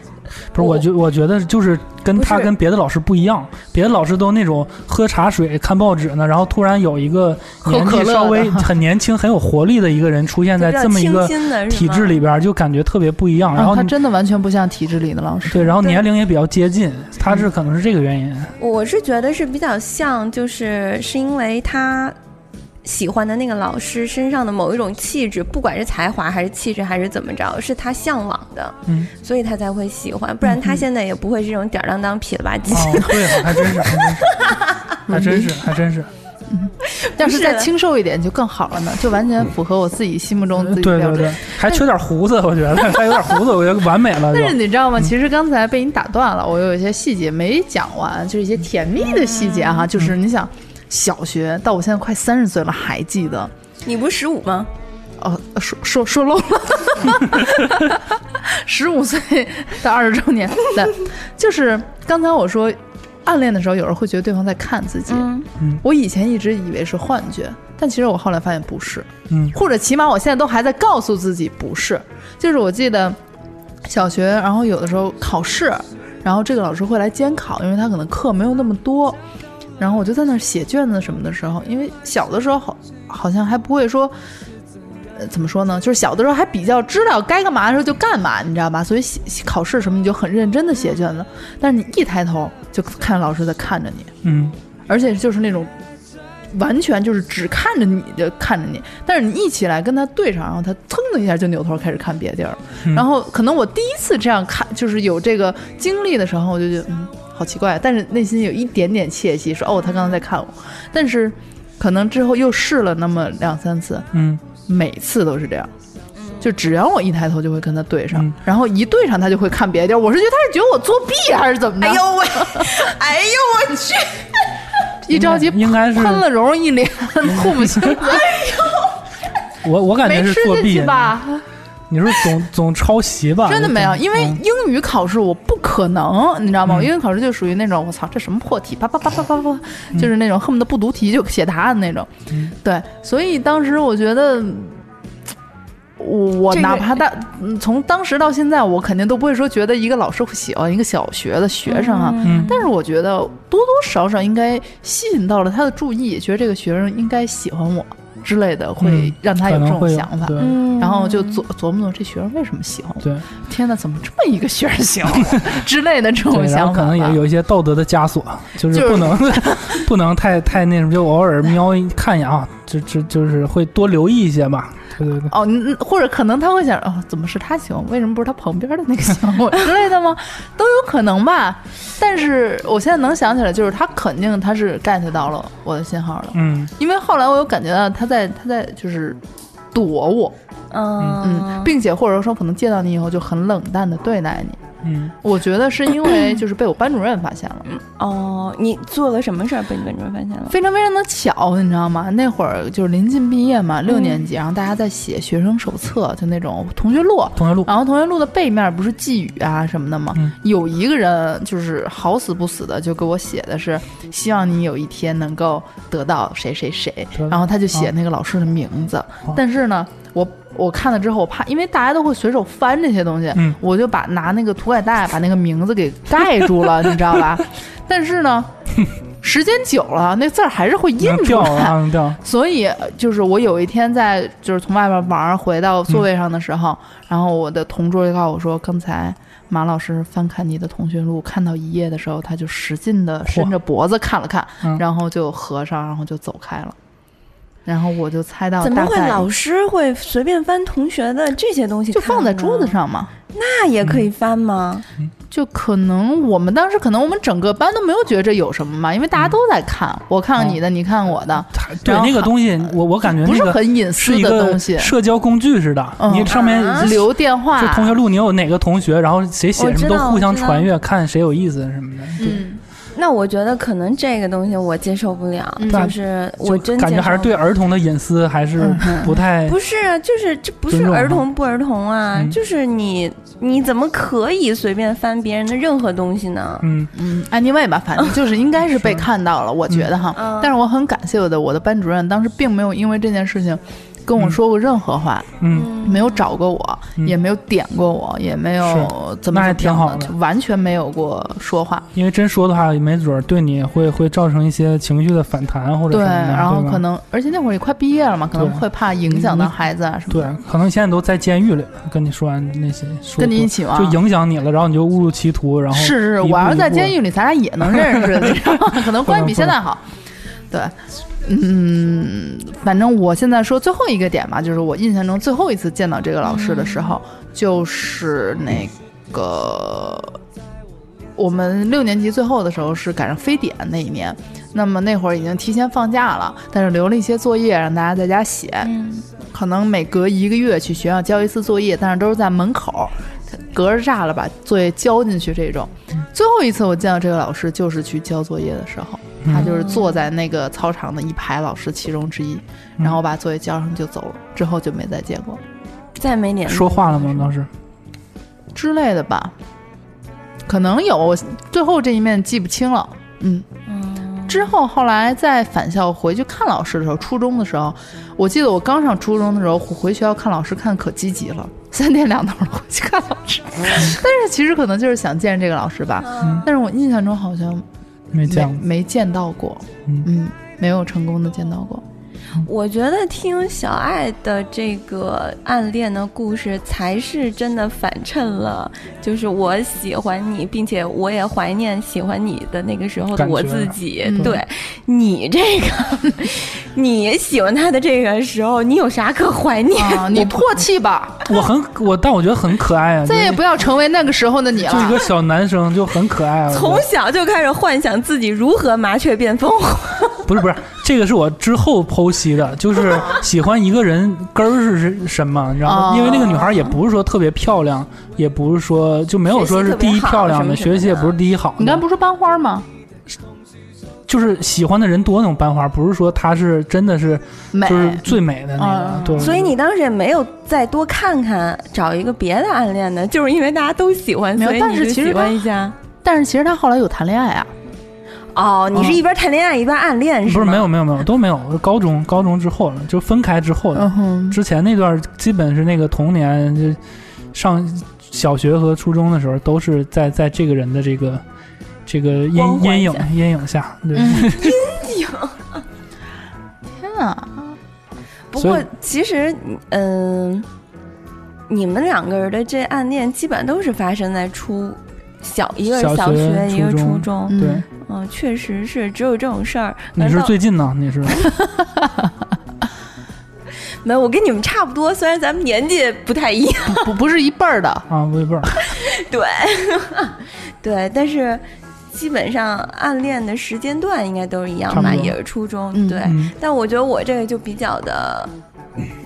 不是，我觉我觉得就是跟他跟别的老师不一样，别的老师都那种喝茶水、看报纸呢，然后突然有一个年纪稍微 很年轻、很有活力的一个人出现在 这么一个体制里边，就感觉特别不一样。然后啊他真的完全不像体制里的老师。对，然后年龄也比较接近，他是可能是这个原因。我是觉得是比较像，就是是因为他喜欢的那个老师身上的某一种气质，不管是才华还是气质还是怎么着，是他向往的，嗯，所以他才会喜欢，不然他现在也不会这种吊儿郎当、痞了吧唧。哦，对，还真是，还真是，还真是，嗯要是再清瘦一点就更好了呢，就完全符合我自己心目中自己的标准。对对对，还缺点胡子，我觉得 还有点胡子，我觉得完美了但。是你知道吗？其实刚才被你打断了，我有一些细节没讲完，就是一些甜蜜的细节哈。就是你想，小学到我现在快三十岁了还记得，你不是十五吗？哦，说说说漏了，十五岁到二十周年，对，就是刚才我说。暗恋的时候，有人会觉得对方在看自己。嗯，我以前一直以为是幻觉，但其实我后来发现不是。嗯或者起码我现在都还在告诉自己不是。就是我记得小学，然后有的时候考试，然后这个老师会来监考，因为他可能课没有那么多，然后我就在那儿写卷子什么的时候，因为小的时候好好像还不会说。呃怎么说呢？就是小的时候还比较知道该干嘛的时候就干嘛，你知道吧？所以写考试什么你就很认真的写卷子，但是你一抬头就看老师在看着你，嗯而且就是那种完全就是只看着你就看着你，但是你一起来跟他对上，然后他噌的一下就扭头开始看别地儿然后可能我第一次这样看，就是有这个经历的时候，我就觉得嗯，好奇怪，但是内心有一点点窃喜，说哦，他刚刚在看我。但是可能之后又试了那么两三次，嗯每次都是这样。就只要我一抬头就会跟他对上，嗯然后一对上他就会看别的地儿。我是觉得他是觉得我作弊还是怎么着？哎呦喂，哎呦我去！一着急应该是喷了蓉蓉一脸，吐不起来。我我感觉没吃进是作弊去吧？你说总 总抄袭吧？真的没有，因为嗯英语考试我不可能，你知道吗？英语考试就属于那种我操，这什么破题，啪啪啪啪啪啪，嗯就是那种恨不得不读题就写答案那种。对，所以当时我觉得。我我哪怕大，嗯从当时到现在，我肯定都不会说觉得一个老师会喜欢一个小学的学生啊。嗯但是我觉得多多少少应该吸引到了他的注意，觉得这个学生应该喜欢我之类的，会嗯让他有这种想法。嗯然后就琢琢磨琢磨这学生为什么喜欢我。对天哪，怎么这么一个学生喜欢我 之类的这种想法可能也有一些道德的枷锁，就是就是不能 不能太太那什么，就偶尔瞄一看一眼啊，就就就是会多留意一些吧。对对对，哦，嗯或者可能他会想，哦，怎么是他喜欢我？为什么不是他旁边的那个喜欢我 之类的吗？都有可能吧。但是我现在能想起来，就是他肯定他是 get 到了我的信号了，嗯因为后来我有感觉到他在他在就是躲我，嗯嗯，并且或者说可能见到你以后就很冷淡的对待你。嗯，我觉得是因为 就是被我班主任发现了。哦，你做了什么事儿被你班主任发现了？非常非常的巧，你知道吗？那会儿就是临近毕业嘛，六年级，然后大家在写学生手册，就那种同学录。同学录，然后同学录的背面不是寄语啊什么的吗？嗯有一个人就是好死不死的就给我写的是，希望你有一天能够得到谁谁谁，然后他就写那个老师的名字。哦但是呢，我我看了之后，我怕，因为大家都会随手翻这些东西，嗯我就把拿那个涂改带把那个名字给盖住了，你知道吧？但是呢，时间久了，那字儿还是会印出来。所以呃就是我有一天在就是从外面玩儿回到座位上的时候，然后我的同桌就告诉我说，刚才马老师翻看你的通讯录，看到一页的时候，他就使劲的伸着脖子看了看，嗯然后就合上，然后就走开了。然后我就猜到怎么会老师会随便翻同学的这些东西？就放在桌子，上嘛。那也可以翻吗？就可能我们当时可能我们整个班都没有觉得这有什么嘛，因为大家都在看，我看看你的，你看我的，对那个东西，我我感觉不是那个很隐私的东西。社交工具似的，嗯你上面啊留电话，就同学录，你有哪个同学，然后谁写什么都互相传阅，看谁有意思什么的。对嗯，那我觉得可能这个东西我接受不了，嗯就是我真感觉还是对儿童的隐私还是不太不是啊，就是这不是儿童不儿童啊，嗯就是你你怎么可以随便翻别人的任何东西呢？嗯嗯，anyway 吧，反正就是应该是 被看到了，我觉得哈。嗯但是我很感谢我的我的班主任，当时并没有因为这件事情跟我说过任何话，嗯，没有找过我，嗯也没有点过我，也没有怎么那还怎么样挺好的就完全没有过说话。因为真说的话，没准儿对你会会造成一些情绪的反弹或者对，什么的，对吧然后可能，而且那会儿也快毕业了嘛，可能对会怕影响到孩子啊什么对。，可能现在都在监狱里，跟你说完那些，说跟你一起玩就影响你了，然后你就误入歧途，然后是是，一步我要是在步监狱里，咱俩也能认识，你知道吗？可能关系比现在好。对，嗯，反正我现在说最后一个点吧，就是我印象中最后一次见到这个老师的时候，就是那个我们六年级最后的时候是赶上非典那一年，那么那会儿已经提前放假了，但是留了一些作业让大家在家写，嗯。可能每隔一个月去学校交一次作业，但是都是在门口，隔着栅栏把作业交进去这种。最后一次我见到这个老师，就是去交作业的时候，嗯他就是坐在那个操场的一排老师其中之一，嗯然后把作业交上就走了，之后就没再见过再没联系说话了吗？当时之类的吧。可能有，我最后这一面记不清了。嗯，嗯之后后来在返校回去看老师的时候，初中的时候，我记得我刚上初中的时候回学校看老师看可积极了，三天两头的回去看老师。但是其实可能就是想见这个老师吧，嗯但是我印象中好像没没见过，没见到过，嗯嗯，没有成功的见到过。我觉得听小爱的这个暗恋的故事，才是真的反衬了，就是我喜欢你，并且我也怀念喜欢你的那个时候的我自己。嗯对你这个，你喜欢他的这个时候，你有啥可怀念？啊，你唾弃吧，我很我，但我觉得很可爱啊，再也不要成为那个时候的你了。就一个小男生就很可爱啊。从小就开始幻想自己如何麻雀变凤凰。不是不是，这个是我之后剖析的，就是 喜欢一个人根儿是什么，你知道吗？哦因为那个女孩也不是说特别漂亮，也不是说就没有说是第一漂亮的，学习也不是第一好。你刚才不是说班花吗？就是喜欢的人多那种班花，不是说她是真的是美，就是最美的那个。所以你当时也没有再多看看，找一个别的暗恋的，就是因为大家都喜欢，没有所以你就喜但是其实他欢一下。但是其实他后来有谈恋爱啊。哦，你是一边谈恋爱一边暗恋是吗？不是没有没有没有都没有，高中高中之后了，就分开之后的。嗯，之前那段基本是那个童年，就上小学和初中的时候，都是在在这个人的这个这个阴阴影下阴影下，对，嗯，天啊，不过其实，嗯、你们两个人的这暗恋基本都是发生在初小，一个是小小学学，一个初中。嗯对，嗯，确实是只有这种事儿。你是最近呢？你是 没有？我跟你们差不多，虽然咱们年纪不太一样。不不是一辈儿的，啊，不一辈儿 对，对，但是基本上暗恋的时间段应该都是一样吧，也是初中。嗯对，嗯，但我觉得我这个就比较的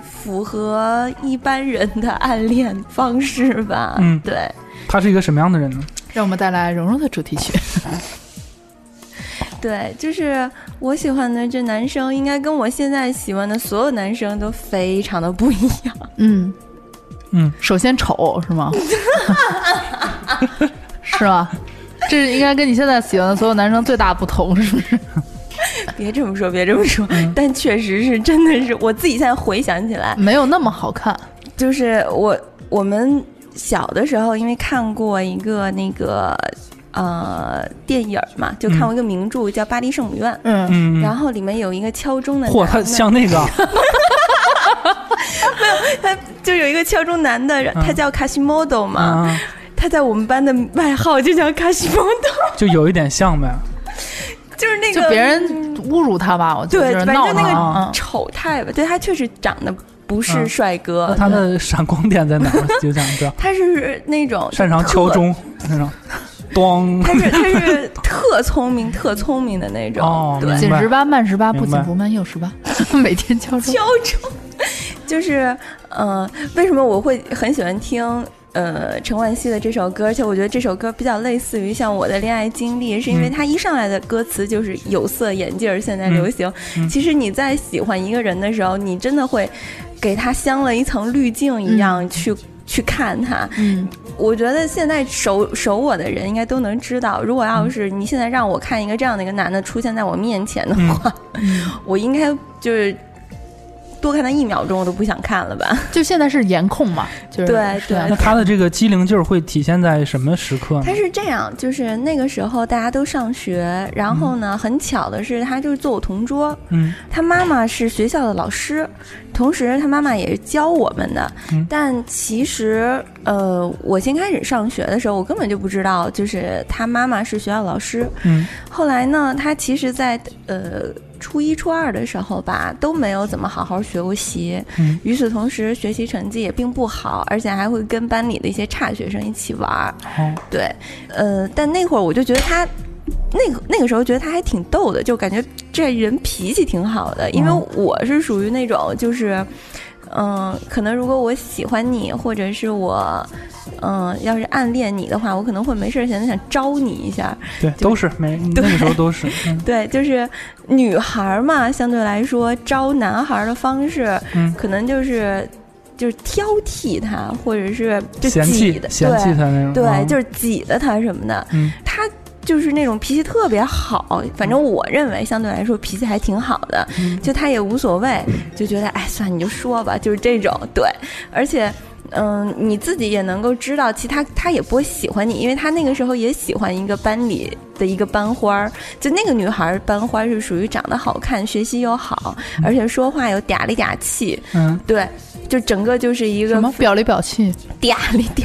符合一般人的暗恋方式吧。嗯对，他是一个什么样的人呢？让我们带来蓉蓉的主题曲。对，就是我喜欢的这男生，应该跟我现在喜欢的所有男生都非常的不一样。嗯嗯，首先丑是吗？是吗？这是应该跟你现在喜欢的所有男生最大不同，是不是？别这么说，别这么说，嗯但确实是真的是我自己现在回想起来，没有那么好看。就是我我们小的时候，因为看过一个那个呃电影嘛，就看过一个名著叫《巴黎圣母院》，嗯。嗯，然后里面有一个敲钟的嚯，他，像那个。没有他就有一个敲钟男的，他叫卡西莫多嘛，啊，他在我们班的外号就叫卡西莫多，就有一点像呗。就是那个就别人侮辱他吧，我觉得对，就是反正那。个嗯丑态吧，对他确实长得不是嗯帅哥，那他的闪光点在哪儿？就想知道。他是那种擅长敲钟，那种，咚。他是他是 特聪明、特聪明的那种，对哦紧十八，慢十八，不紧不慢，又十八，每天敲钟。敲钟，就是呃，为什么我会很喜欢听？呃，陈冠希的这首歌，而且我觉得这首歌比较类似于像我的恋爱经历，是因为他一上来的歌词就是有色眼镜，现在流行。嗯其实你在喜欢一个人的时候，你真的会给他镶了一层滤镜一样去、去看他。嗯。我觉得现在熟熟我的人应该都能知道，如果要是你现在让我看一个这样的一个男的出现在我面前的话，嗯，我应该就是多看他一秒钟我都不想看了吧？就现在是颜控嘛，就是对对那他的这个机灵劲儿会体现在什么时刻呢他？是这样，就是那个时候大家都上学，然后呢，很巧的是他就是坐我同桌，嗯他妈妈是学校的老师，同时他妈妈也是教我们的。嗯但其实，呃，我先开始上学的时候，我根本就不知道，就是他妈妈是学校老师。嗯后来呢，他其实在呃初一、初二的时候吧，都没有怎么好好学过习。嗯与此同时，学习成绩也并不好，而且还会跟班里的一些差学生一起玩儿。好，对，呃，但那会儿我就觉得他。那个那个时候觉得他还挺逗的，就感觉这人脾气挺好的，因为哦我是属于那种就是，嗯、可能如果我喜欢你，或者是我，嗯、要是暗恋你的话，我可能会没事儿闲的想招你一下。对，就都是没 那个时候都是，嗯。对，就是女孩儿嘛，相对来说招男孩儿的方式，嗯，可能就是就是挑剔他，或者是就嫌弃挤的，嫌弃对他那种，对，啊就是挤的他什么的。嗯。他就是那种脾气特别好，反正我认为相对来说脾气还挺好的，嗯。就他也无所谓，就觉得哎，算了你就说吧，就是这种对，而且。嗯，你自己也能够知道，其他他也不会喜欢你，因为他那个时候也喜欢一个班里的一个班花儿，就那个女孩儿班花是属于长得好看、学习又好，而且说话又嗲里嗲气，嗯。对，就整个就是一个什么表里表气嗲里嗲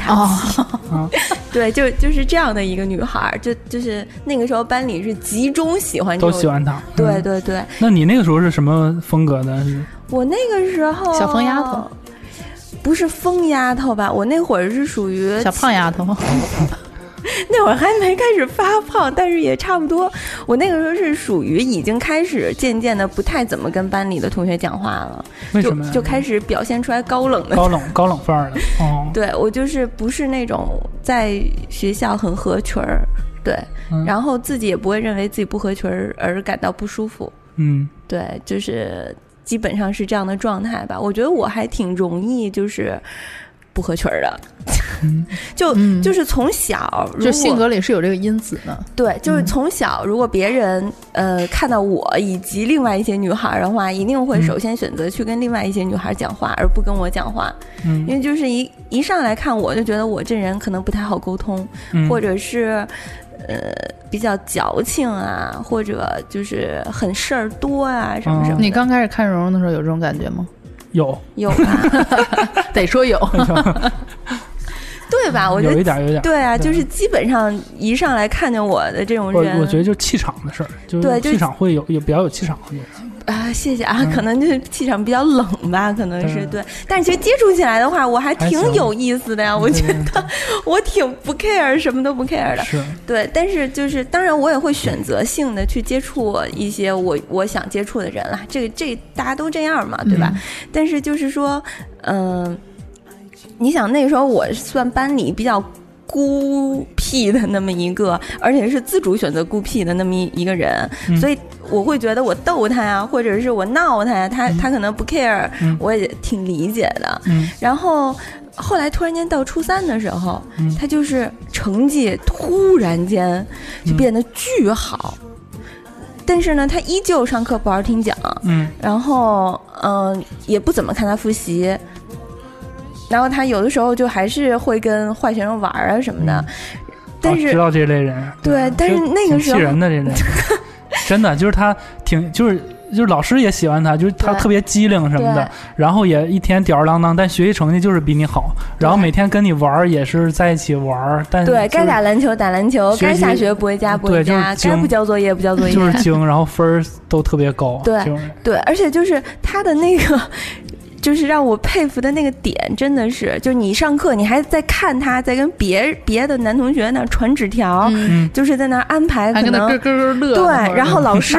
气，哦，对，就就是这样的一个女孩儿，就就是那个时候班里是集中喜欢都喜欢她。对嗯。对对，那你那个时候是什么风格的？是我那个时候小疯丫头，不是疯丫头吧？我那会儿是属于小胖丫头，那会儿还没开始发胖，但是也差不多。我那个时候是属于已经开始渐渐的不太怎么跟班里的同学讲话了，就为什么呀？就开始表现出来高冷的。高冷高冷范儿的 哦。对我就是不是那种在学校很合群儿，对，嗯然后自己也不会认为自己不合群儿而感到不舒服，嗯对，就是基本上是这样的状态吧。我觉得我还挺容易就是不合群儿的，嗯。就、嗯。就是从小就性格里是有这个因子的。对，就是从小，如果别人呃看到我以及另外一些女孩儿的话，一定会嗯。首先选择去跟另外一些女孩讲话，而不跟我讲话，因嗯为就是一一上来看我就觉得我这人可能不太好沟通，嗯，或者是呃比较矫情啊，或者就是很事儿多啊什么什么的。你刚开始看蓉蓉的时候有这种感觉吗？有有吧？得说有。对吧？我觉得有一点有一点。对啊，就是基本上一上来看见我的这种我人，我觉得就是气场的事儿，就对气场会有有比较有气场的人。啊，谢谢啊，嗯 可能就是气场比较冷吧，可能是对对。但是其实接触起来的话，我还挺有意思的呀，我觉得我挺不 care，什么都不 care 的。是，对，但是就是当然我也会选择性的去接触一些我我想接触的人啦，这个这大家都这样嘛，对吧？但是就是说，嗯、你想那时候我算班里比较。孤僻的那么一个，而且是自主选择孤僻的那么一一个人，嗯。所以我会觉得我逗他呀，或者是我闹他呀，他他可能不 care，、嗯。我也挺理解的。嗯。然后后来突然间到初三的时候，嗯。他就是成绩突然间就变得巨好，但是呢，他依旧上课不好好听讲，嗯。然后嗯、也不怎么看他复习。然后他有的时候就还是会跟坏学生玩儿啊什么的，嗯但是哦知道这类人，对但是那个时候气人的这类，真的就是他挺就是就是老师也喜欢他，就是他特别机灵什么的，然后也一天吊儿郎当，但学习成绩就是比你好，然后每天跟你玩儿也是在一起玩儿，但对该打篮球打篮球，该下学不回家不回家，精该不交作业不交作业，就是精，然后分儿都特别高，对对，而且就是他的那个，就是让我佩服的那个点，真的是，就是你上课你还在看他在跟别别的男同学那传纸条，嗯，嗯。就是在那安排可能还跟那咯咯咯乐。对然后老师，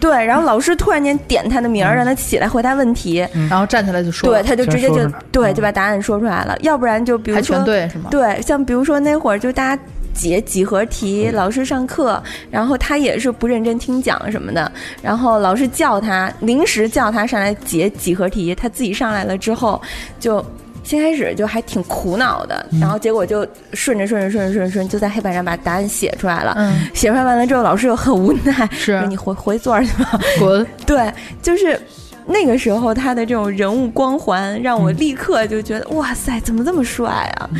对，然后老师突然间点他的名儿，让他起来回答问题，然后站起来就说，对，他就直接就对嗯就把答案说出来了，要不然就比如说对？对，像比如说那会儿就大家解几何题，嗯老师上课，然后他也是不认真听讲什么的，然后老师叫他临时叫他上来解几何题，他自己上来了之后就。先开始就还挺苦恼的，嗯然后结果就顺着顺着顺着顺着顺着，就在黑板上把答案写出来了。嗯，写出来完了之后，老师又很无奈，是说你回回座去吧。滚，对，就是那个时候他的这种人物光环，让我嗯立刻就觉得、哇塞，怎么这么帅啊？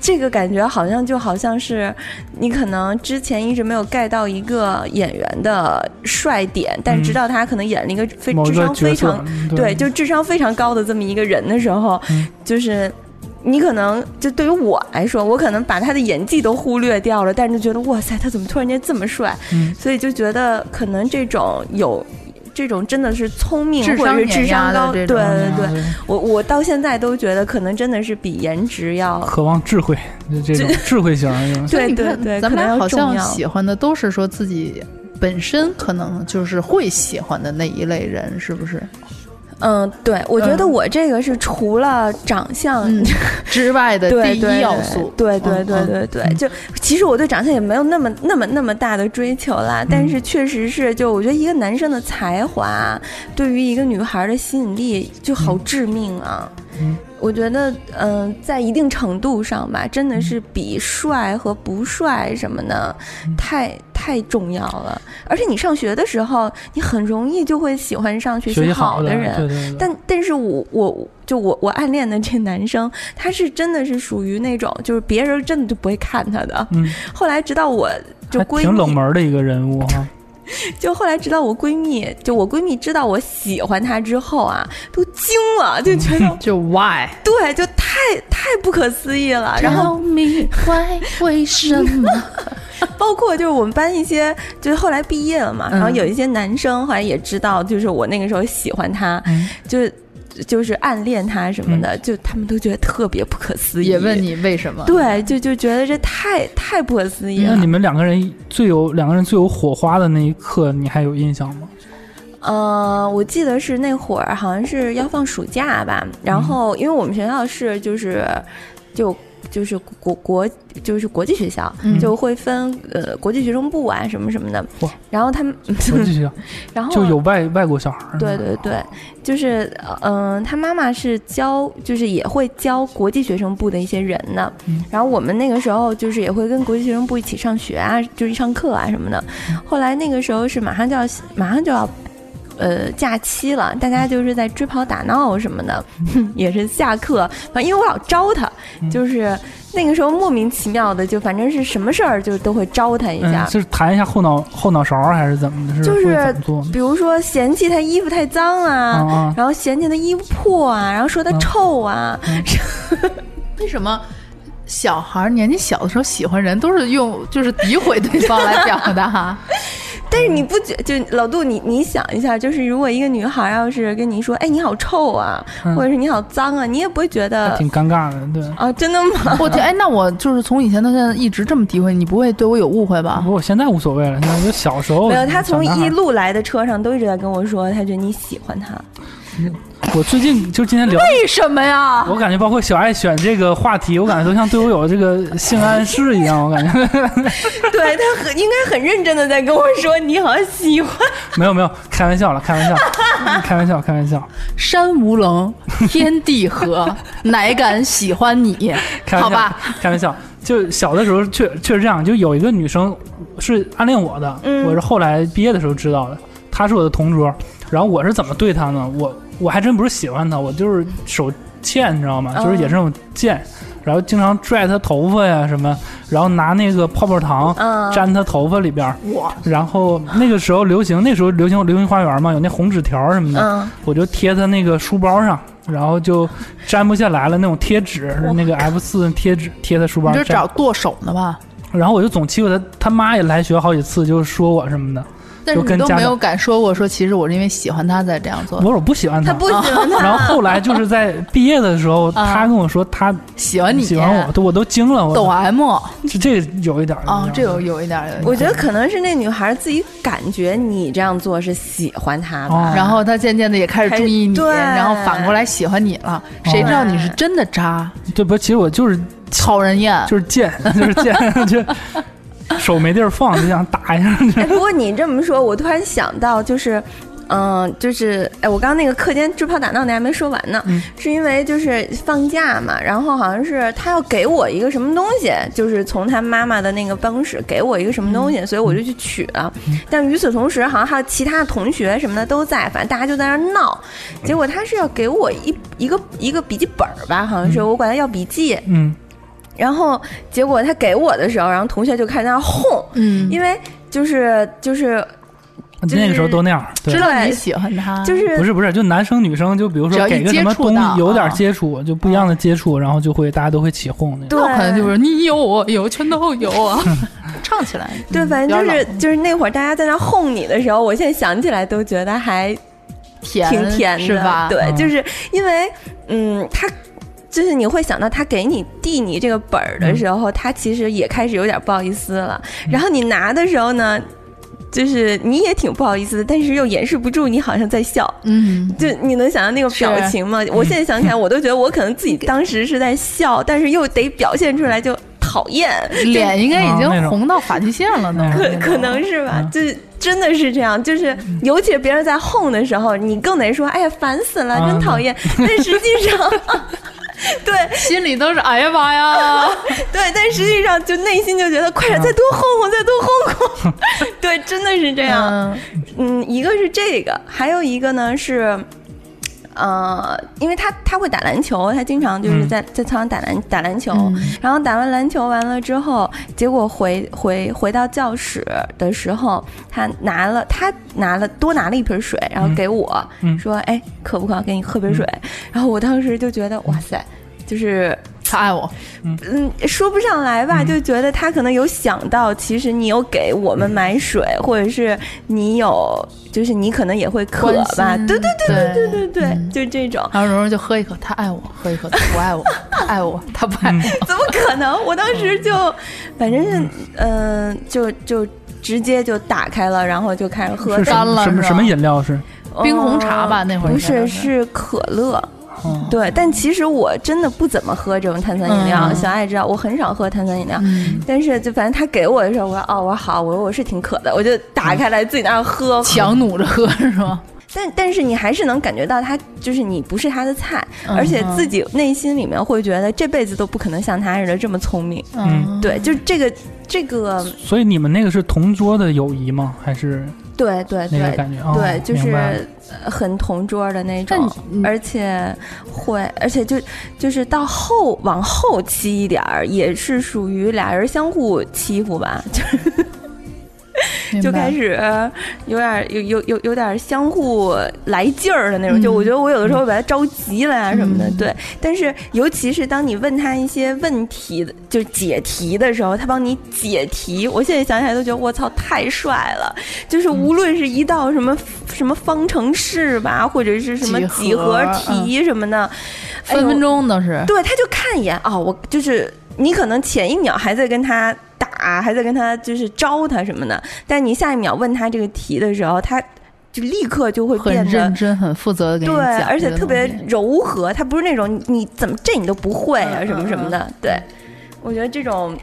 这个感觉好像就好像是你可能之前一直没有 get 到一个演员的帅点，但嗯直到他可能演了一个非某智商非常，对，就智商非常高的这么一个人的时候，嗯就是。你可能就对于我来说，我可能把他的演技都忽略掉了，但是就觉得哇塞，他怎么突然间这么帅？嗯所以就觉得可能这种有这种真的是聪明智商或者是智商高，的这种对对对，我我到现在都觉得可能真的是比颜值要渴望智慧，这种智慧型的 这种，对对对，咱们俩好像喜欢的都是说自己本身可能就是会喜欢的那一类人，是不是？嗯，对，我觉得嗯我这个是除了长相。嗯，之外的 第一要素。对对对对对，就其实我对长相也没有那么那么那么大的追求啦，但是确实是，就我觉得一个男生的才华对于一个女孩的吸引力就好致命啊。嗯我觉得，嗯、在一定程度上吧，真的是比帅和不帅什么的，太太重要了。而且你上学的时候，你很容易就会喜欢上学学习好的人。对对对。但但是我我就我我暗恋的这男生，他是真的是属于那种，就是别人真的就不会看他的。嗯，后来直到我就闺蜜挺冷门的一个人物哈。就后来直到我闺蜜，就我闺蜜知道我喜欢他之后啊，都惊了，就觉得 就 why 对，就太太不可思议了。然后 me why 为什么？包括就是我们班一些，就是后来毕业了嘛，嗯然后有一些男生后来也知道，就是我那个时候喜欢他，嗯就是就是暗恋他什么的，就他们都觉得特别不可思议。也问你为什么？对，就就觉得这太太不可思议了。那你们两个人最有两个人最有火花的那一刻，你还有印象吗？呃，我记得是那会儿好像是要放暑假吧，然后因为我们学校是就是就。就是国国就是国际学校，嗯就会分呃国际学生部啊什么什么的哇，然后他们国际学校 然后就有外外国小孩儿。对对对，就是嗯、呃他妈妈是教，就是也会教国际学生部的一些人呢。嗯然后我们那个时候就是也会跟国际学生部一起上学啊，就是上课啊什么的。后来那个时候是马上就要马上就要。呃，假期了，大家就是在追跑打闹什么的，也是下课。反正因为我老招他，嗯就是那个时候莫名其妙的，就反正是什么事儿就都会招他一下嗯，。是弹一下后脑后脑勺还是怎么的？是就是？比如说嫌弃他衣服太脏啊，啊啊，然后嫌弃他衣服破啊，然后说他嗯臭啊，为什么小孩儿年纪小的时候喜欢人都是用就是诋毁对方来表达？但是你不觉就老杜，你你想一下，就是如果一个女孩要是跟你说，哎，你好臭啊，嗯或者是你好脏啊，你也不会觉得挺尴尬的，对。啊，真的吗？我天，哎，那我就是从以前到现在一直这么诋毁你，不会对我有误会吧不？过我现在无所谓了，现在就小时候。没有，他从一路来的车上都一直在跟我说，他觉得你喜欢他。我最近就今天聊，为什么呀？我感觉包括小爱选这个话题，我感觉都像对我有这个性暗示一样，我感觉 对他很应该很认真的在跟我说，你好喜欢。没有没有，开玩笑了，开玩笑，开玩笑，开玩笑，山无棱，天地合，乃敢喜欢你？开玩笑，好吧，开玩笑。就小的时候确确实这样，就有一个女生是暗恋我的，嗯我是后来毕业的时候知道的，她是我的同桌，然后我是怎么对她呢？我我还真不是喜欢他，我就是手欠，你知道吗？嗯。就是也是那种贱，然后经常拽他头发呀什么，然后拿那个泡泡糖嗯，粘他头发里边然后那个时候流行，那时候流行流星花园嘛，有那红纸条什么的，嗯，我就贴他那个书包上，然后就粘不下来了那种贴纸，那个 F 四贴纸贴在书包上，你就找剁手呢吧？然后我就总欺负他，他妈也来学好几次，就是说我什么的，你都没有敢说过，说其实我是因为喜欢他才这样做我。说我不喜欢他。他不喜欢他。然后后来就是在毕业的时候，他跟我说他喜欢你，喜欢我，都我都惊了，抖我 M 这这个有一点儿啊，这有有一点我觉得可能是那女孩自己感觉你这样做是喜欢他然后他渐渐的也开始注意你，对然后反过来喜欢你了。谁知道你是真的渣，对不？其实我就是讨人厌。就是贱，就是贱，就 手没地儿放，就想打一下。哎，不过你这么说，我突然想到，就是，嗯、就是，哎，我刚刚那个课间追跑打闹那还没说完呢，嗯是因为就是放假嘛，然后好像是他要给我一个什么东西，就是从他妈妈的那个办公室给我一个什么东西，所以我就去取了。但与此同时，好像还有其他同学什么的都在，反正大家就在那儿闹。结果他是要给我一一个一个笔记本儿吧，好像是我管他要笔记，嗯，然后结果他给我的时候，然后同学就开始在那哄，嗯，因为就是就是那个时候都那样，知。道你喜欢他，就是不是不是，就男生女生，就比如说给个什么触东西，有点啊接触，就不一样的接触，然后就会大家都会起哄那种。对那可能就是你有我有，全都有啊，唱起来。对，反正就是就是那会儿大家在那哄你的时候，我现在想起来都觉得还甜挺甜的，是吧？对，嗯就是因为嗯，他就是你会想到他给你递你这个本儿的时候，他其实也开始有点不好意思了。然后你拿的时候呢，就是你也挺不好意思的，但是又掩饰不住你好像在笑。嗯，就你能想到那个表情吗？我现在想起来，我都觉得我可能自己当时是在笑，但是又得表现出来就讨厌，脸应该已经红到发际线了呢。可可能是吧，嗯就是真的是这样，就是尤其是别人在哄的时候，你更得说，哎呀，烦死了，啊真讨厌。但实际上，对心里都是哎呀妈呀，对，但实际上就内心就觉得快点再多哄哄，再多哄哄。对，真的是这样。嗯嗯，一个是这个，还有一个呢是，呃，因为他他会打篮球，他经常就是嗯在、在操场打篮打篮球，嗯然后打完篮球完了之后，结果回回回到教室的时候，他拿了他拿了多拿了一瓶水，然后嗯给我、嗯说：“哎，渴不渴？给你喝瓶水。然后我当时就觉得哇塞，就是他爱我，嗯，说不上来吧，嗯。就觉得他可能有想到，其实你有给我们买水，或者是你有，就是你可能也会渴吧？对对对对对对对，嗯。就这种，然后蓉蓉就喝一口，他爱我，喝一口，他不爱我，他爱我，他不爱我。怎么可能？我当时就，反正是，嗯、就就直接就打开了，然后就开始喝。干了什么什么什么饮料是？冰红茶吧那会儿不是。是可乐。哦，对，但其实我真的不怎么喝这种碳酸饮料，嗯小爱知道我很少喝碳酸饮料。嗯，但是就反正他给我的时候，我说哦，我说好，我说我是挺渴的，我就打开来自己在那儿喝。强弩着喝是吗？但但是你还是能感觉到他就是你不是他的菜，嗯而且自己内心里面会觉得这辈子都不可能像他似的这么聪明。嗯，对，就这个这个，所以你们那个是同桌的友谊吗？还是对对那个对感觉？哦对，就是呃很同桌的那种。而且会，而且就就是到后往后期一点儿，也是属于俩人相互欺负吧，就明白 就开始有点儿有有有有点儿相互来劲儿的那种。就嗯我觉得我有的时候把他着急了呀什么的，嗯对。但是尤其是当你问他一些问题的，就解题的时候，他帮你解题，我现在想起来都觉得我操太帅了。就是嗯无论是一道什么什么方程式吧，或者是什么几何题什么的，分分钟都是。对，他就看一眼啊、我就是你可能前一秒还在跟他打，还在跟他就是招他什么的，但你下一秒问他这个题的时候，他就立刻就会变得。认真、很负责的给你对，讲，而且特别柔和，他不是那种你你怎么这你都不会啊嗯什么什么的。嗯对，我觉得这种，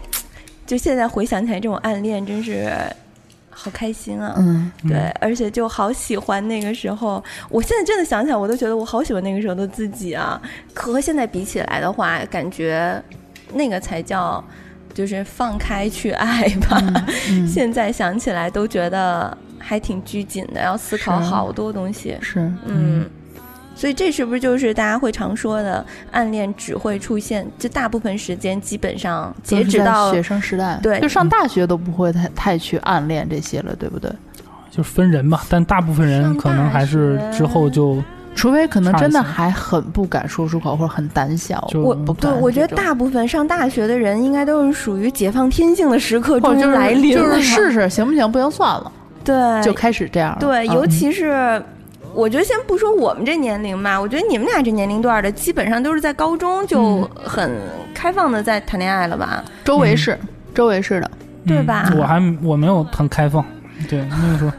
就现在回想起来，这种暗恋真是好开心啊。嗯，嗯对，而且就好喜欢那个时候。我现在真的想起来，我都觉得我好喜欢那个时候的自己啊。可和现在比起来的话，感觉那个才叫就是放开去爱吧。嗯 现在想起来都觉得还挺拘谨的，要思考好多东西。是嗯。所以这是不是就是大家会常说的暗恋只会出现，就大部分时间基本上截止到学生时代，对就上大学都不会太太去暗恋这些了，对不对？就是分人吧，但大部分人可能还是之后就除非可能真的还很不敢说出口，或者很胆小，我不对我觉得大部分上大学的人应该都是属于解放天性的时刻终于来临了，就是试试行不行，不行算了，对。就开始这样。对，嗯。尤其是。我觉得先不说我们这年龄吧，我觉得你们俩这年龄段的，基本上都是在高中就嗯很开放的在谈恋爱了吧？周围是周围是的，对吧？嗯我还我没有很开放，对，那个时候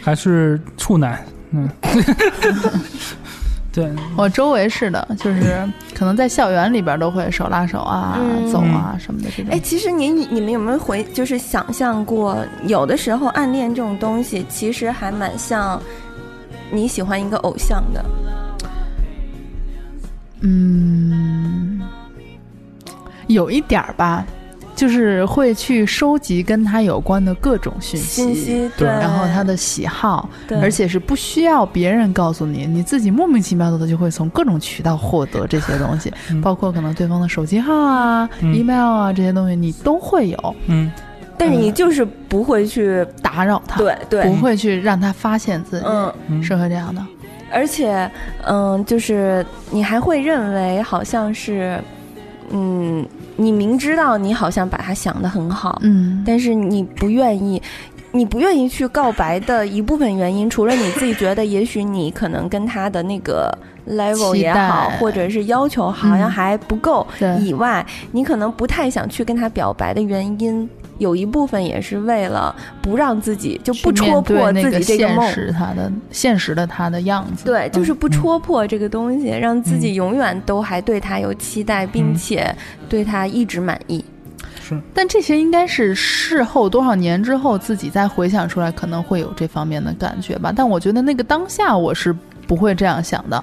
还是处男，嗯，对，我周围是的，就是 可能在校园里边都会手拉手啊、嗯走啊什么的这种。哎，其实你你们有没有回就是想象过，有的时候暗恋这种东西，其实还蛮像你喜欢一个偶像的。嗯，有一点儿吧，就是会去收集跟他有关的各种讯息，信息对。然后他的喜好，对。而且是不需要别人告诉你，你自己莫名其妙的就会从各种渠道获得这些东西，嗯。包括可能对方的手机号啊、嗯。email 啊这些东西，你都会有嗯。但是你就是不会去，打扰他，对对，不会去让他发现自己，是会这样的。而且，嗯，就是你还会认为好像是，嗯，你明知道你好像把他想得很好，嗯，但是你不愿意，你不愿意去告白的一部分原因，除了你自己觉得也许你可能跟他的那个 level 也好，或者是要求好像嗯。还不够以外，你可能不太想去跟他表白的原因。有一部分也是为了不让自己就不戳破那自己这个梦，现实他的现实的他的样子，对，就是嗯不戳破这个东西，让自己嗯永远都还对他有期待，并嗯且对他一直满意。是，但这些应该是事后多少年之后自己再回想出来，可能会有这方面的感觉吧。但我觉得那个当下我是不会这样想的。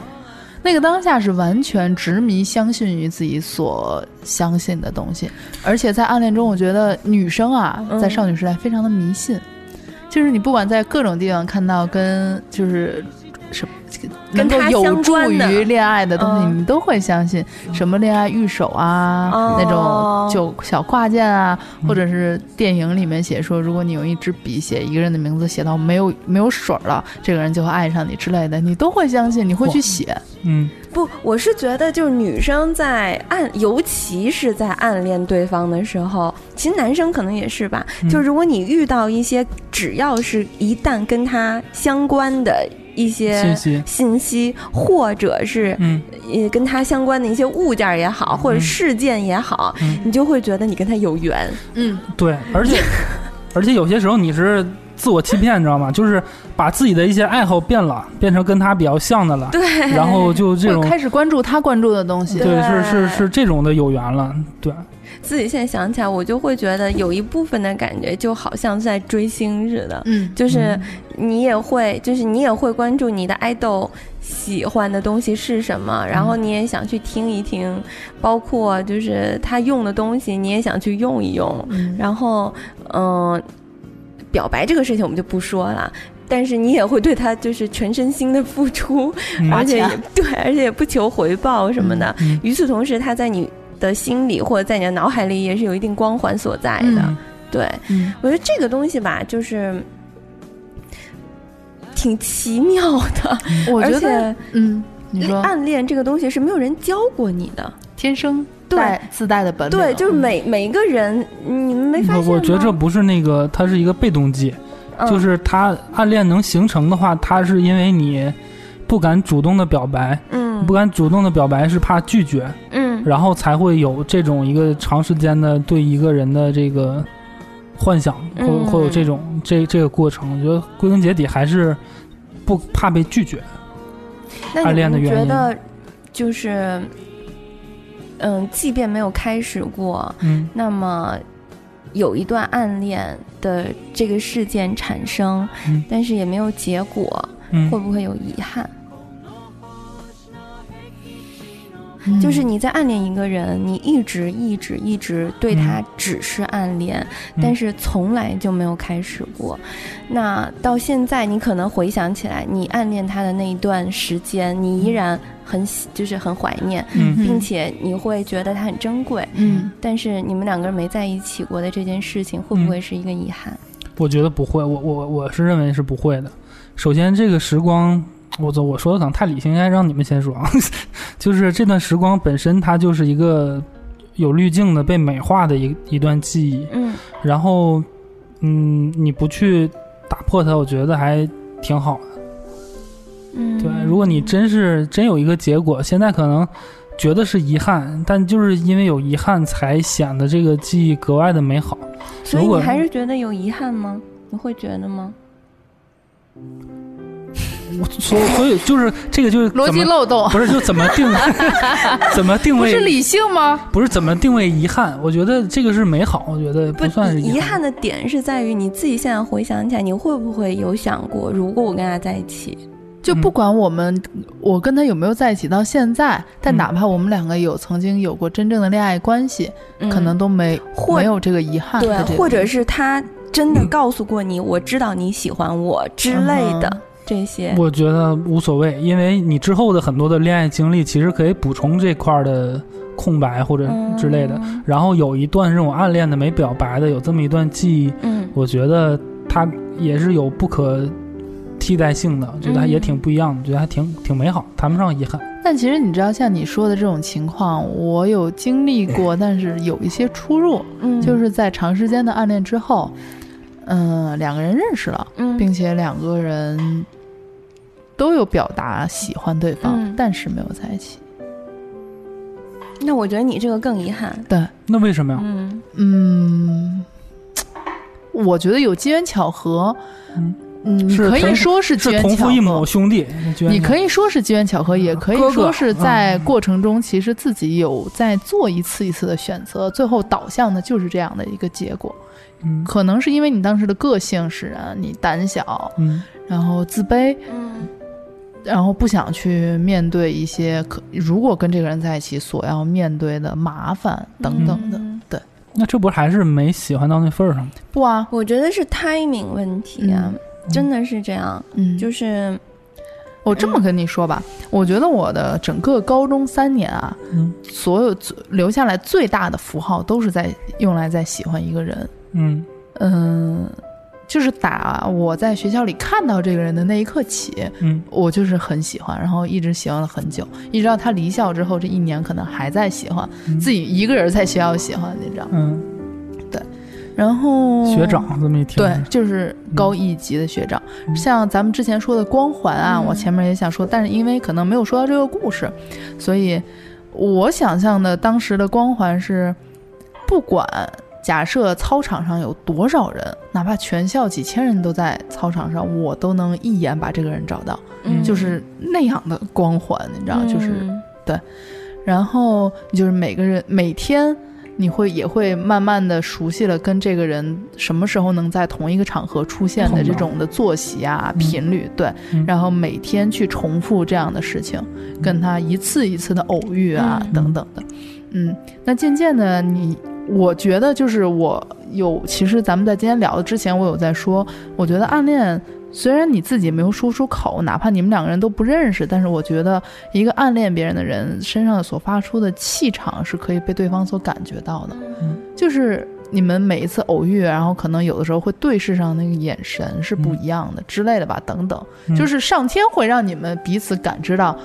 那个当下是完全执迷相信于自己所相信的东西，而且在暗恋中，我觉得女生啊，嗯在少女时代非常的迷信，就是你不管在各种地方看到跟就是什么跟能够他有助关于恋爱的东西，嗯你都会相信，什么恋爱御手啊，哦那种就小挂件啊，或者是电影里面写说，如果你用一支笔写一个人的名字，写到没有没有水了，这个人就会爱上你之类的，你都会相信，你会去写。嗯，不，我是觉得就是女生在暗，尤其是在暗恋对方的时候，其实男生可能也是吧。嗯就如果你遇到一些只要是一旦跟他相关的一些信息，信息，或者是嗯。呃跟他相关的一些物件也好，或者嗯事件也好，嗯，你就会觉得你跟他有缘。嗯，对，而且 而且有些时候你是自我欺骗，你知道吗？就是把自己的一些爱好变了，变成跟他比较像的了，对，然后就这种开始关注他关注的东西。对对是是是这种的有缘了，对，自己现在想起来，我就会觉得有一部分的感觉就好像在追星似的。嗯，就是你也会，就是你也会关注你的爱豆喜欢的东西是什么，然后你也想去听一听，包括就是他用的东西，你也想去用一用。嗯然后，嗯、表白这个事情我们就不说了。但是你也会对他就是全身心的付出，嗯而且也对，而且也不求回报什么的。嗯与此同时，他在你的心里或者在你的脑海里也是有一定光环所在的。嗯。对，嗯。我觉得这个东西吧，就是挺奇妙的，而我觉得，且嗯，你说。暗恋这个东西是没有人教过你的。天生对。带自带的本领，对，就是每每一个人，你们没发现吗？我我觉得这不是那个，它是一个被动技，嗯。就是他暗恋能形成的话，他是因为你不敢主动的表白，嗯。不敢主动的表白是怕拒绝，嗯然后才会有这种一个长时间的对一个人的这个幻想，会嗯会有这种这这个过程。我觉得归根结底还是不怕被拒绝。那暗恋的原因觉得就是，嗯，即便没有开始过，嗯那么有一段暗恋的这个事件产生，嗯但是也没有结果，嗯会不会有遗憾？嗯就是你在暗恋一个人，你一直一直一直对他只是暗恋，嗯但是从来就没有开始过。那到现在，你可能回想起来，你暗恋他的那一段时间，你依然很喜，就是很怀念，嗯并且你会觉得他很珍贵。嗯但是你们两个人没在一起过的这件事情，会不会是一个遗憾？我觉得不会，我我我是认为是不会的。首先，这个时光，我我说的可能太理性，应该让你们先说啊。就是这段时光本身，它就是一个有滤镜的、被美化的一一段记忆。嗯然后，嗯，你不去打破它，我觉得还挺好的。嗯，对，如果你真是真有一个结果，现在可能觉得是遗憾，但就是因为有遗憾，才显得这个记忆格外的美好。所以你还是觉得有遗憾吗？你会觉得吗？我所所以就是这个就是逻辑漏洞，不是就怎么定 怎么定位不是理性吗？不是怎么定位遗憾？我觉得这个是美好，我觉得不算是憾。遗憾的点是在于你自己现在回想起来，你会不会有想过，如果我跟他在一起，就不管我们我跟他有没有在一起到现在，但嗯。哪怕我们两个有曾经有过真正的恋爱关系，嗯。可能都没没有这个遗憾对的这，个或者是他真的告诉过你，我知道你喜欢我之类的。嗯这些。我觉得无所谓，因为你之后的很多的恋爱经历，其实可以补充这块儿的空白或者之类的。嗯然后有一段这种暗恋的没表白的，有这么一段记忆，嗯我觉得它也是有不可替代性的，觉得还也挺不一样的，觉得还挺挺美好，谈不上遗憾。但其实你知道，像你说的这种情况，我有经历过，但是有一些出入，嗯，就是在长时间的暗恋之后，嗯、两个人认识了，嗯，并且两个人都有表达喜欢对方，嗯。但是没有在一起。那我觉得你这个更遗憾。对，那为什么呀？嗯。嗯，我觉得有机缘巧合，嗯。嗯，你可以说是机是缘巧合同父异母。兄弟，你可以以说是机缘巧合，也可以说是在嗯过程中，其实自己有在做一次一次的选择，最后导向的就是这样的一个结果。嗯。可能是因为你当时的个性使然，你胆小，嗯。然后自卑，嗯然后不想去面对一些可如果跟这个人在一起所要面对的麻烦等等的。嗯那这不还是没喜欢到那份儿上吗？不啊，我觉得是 timing 问题啊，真的是这样。嗯，就是我这么跟你说吧，我觉得我的整个高中三年啊，嗯所有留下来最大的符号都是在用来在喜欢一个人。嗯嗯，就是打我在学校里看到这个人的那一刻起，嗯。我就是很喜欢，然后一直喜欢了很久，一直到他离校之后，这一年可能还在喜欢，嗯。自己一个人在学校喜欢，你知道。嗯，然后学长这么一听，对，就是高一级的学长。像咱们之前说的光环啊，嗯。我前面也想说，但是因为可能没有说到这个故事，所以我想象的当时的光环是，不管假设操场上有多少人，哪怕全校几千人都在操场上，我都能一眼把这个人找到，嗯。就是那样的光环，你知道，就是。嗯然后就是每个人每天你会也会慢慢的熟悉了跟这个人什么时候能在同一个场合出现的这种的作息啊、嗯。频率，对，嗯。然后每天去重复这样的事情，跟他一次一次的偶遇啊、嗯。等等的，嗯，那渐渐的你。我觉得就是我有，其实咱们在今天聊的之前，我有在说，我觉得暗恋虽然你自己没有说出口，哪怕你们两个人都不认识，但是我觉得一个暗恋别人的人身上所发出的气场是可以被对方所感觉到的。嗯就是你们每一次偶遇，然后可能有的时候会对视上那个眼神是不一样的、之类的吧，等等，嗯就是上天会让你们彼此感知到。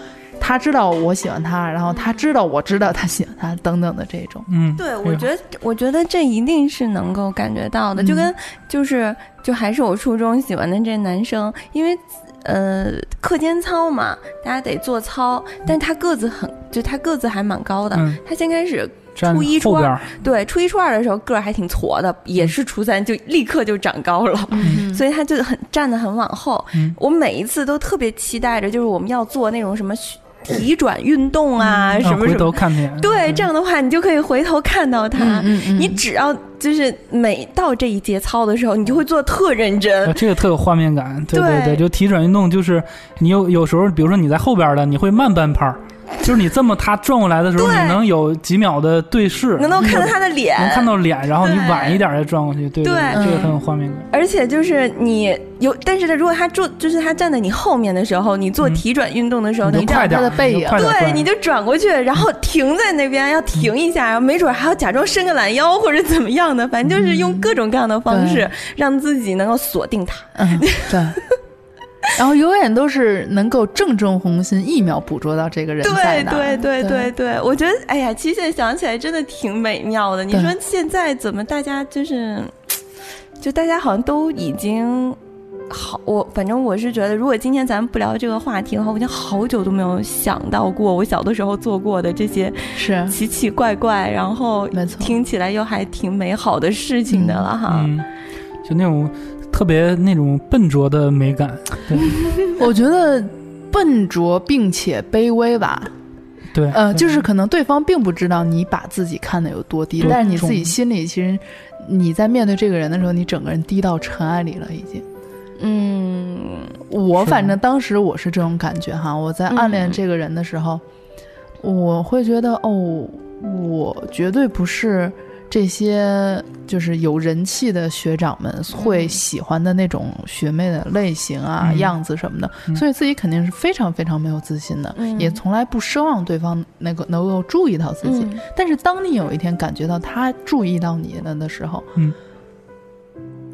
他知道我喜欢他，然后他知道我知道他喜欢他，等等的这种。嗯，对，我觉得，我觉得这一定是能够感觉到的，就嗯跟就是就还是我初中喜欢的这男生，因为呃课间操嘛，大家得做操，但他个子很，就他个子还蛮高的，嗯，他先开始初一初二对初一初二的时候个儿还挺矬的，也是初三就立刻就长高了，嗯。所以他就很站得很往后。嗯。我每一次都特别期待着，就是我们要做那种什么体转运动啊，什么什么。头看脸，对，这样的话你就可以回头看到他。你只要就是每到这一节操的时候，你就会做得特认真呃。这个特有画面感，对对对就体转运动，就是你有有时候，比如说你在后边的，你会慢半拍儿，就是你这么他转过来的时候，你能有几秒的对视，能够看到他的脸，能看到脸，然后你晚一点再转过去，对对这个很有画面感。而且就是你有，但是他，如果他坐，就是他站在你后面的时候，你做嗯。体转运动的时候，你你就快点，他的背影对，你就转过去，然后停在那边，要停一下，然后没准还要假装伸个懒腰或者怎么样的，反正就是用各种各样的方式让自己能够锁定他。嗯，对。然后永远都是能够正中红心，一秒捕捉到这个人在哪。对对对对对对，我觉得哎呀，其实现在想起来真的挺美妙的。你说现在怎么大家就是，就大家好像都已经。好，我反正我是觉得，如果今天咱们不聊这个话题的话，我已经好久都没有想到过我小的时候做过的这些是奇奇怪怪，然后听起来又还挺美好的事情的了哈。嗯，就那种特别那种笨拙的美感，对。我觉得笨拙并且卑微吧。对，呃，就是可能对方并不知道你把自己看得有多低，但是你自己心里其实你在面对这个人的时候，你整个人低到尘埃里了，已经。嗯我反正当时我是这种感觉哈，我在暗恋嗯。这个人的时候，我会觉得哦，我绝对不是这些就是有人气的学长们会喜欢的那种学妹的类型啊、嗯。样子什么的，嗯。所以自己肯定是非常非常没有自信的，嗯。也从来不奢望对方能够能够注意到自己。嗯。但是当你有一天感觉到他注意到你了的时候，嗯，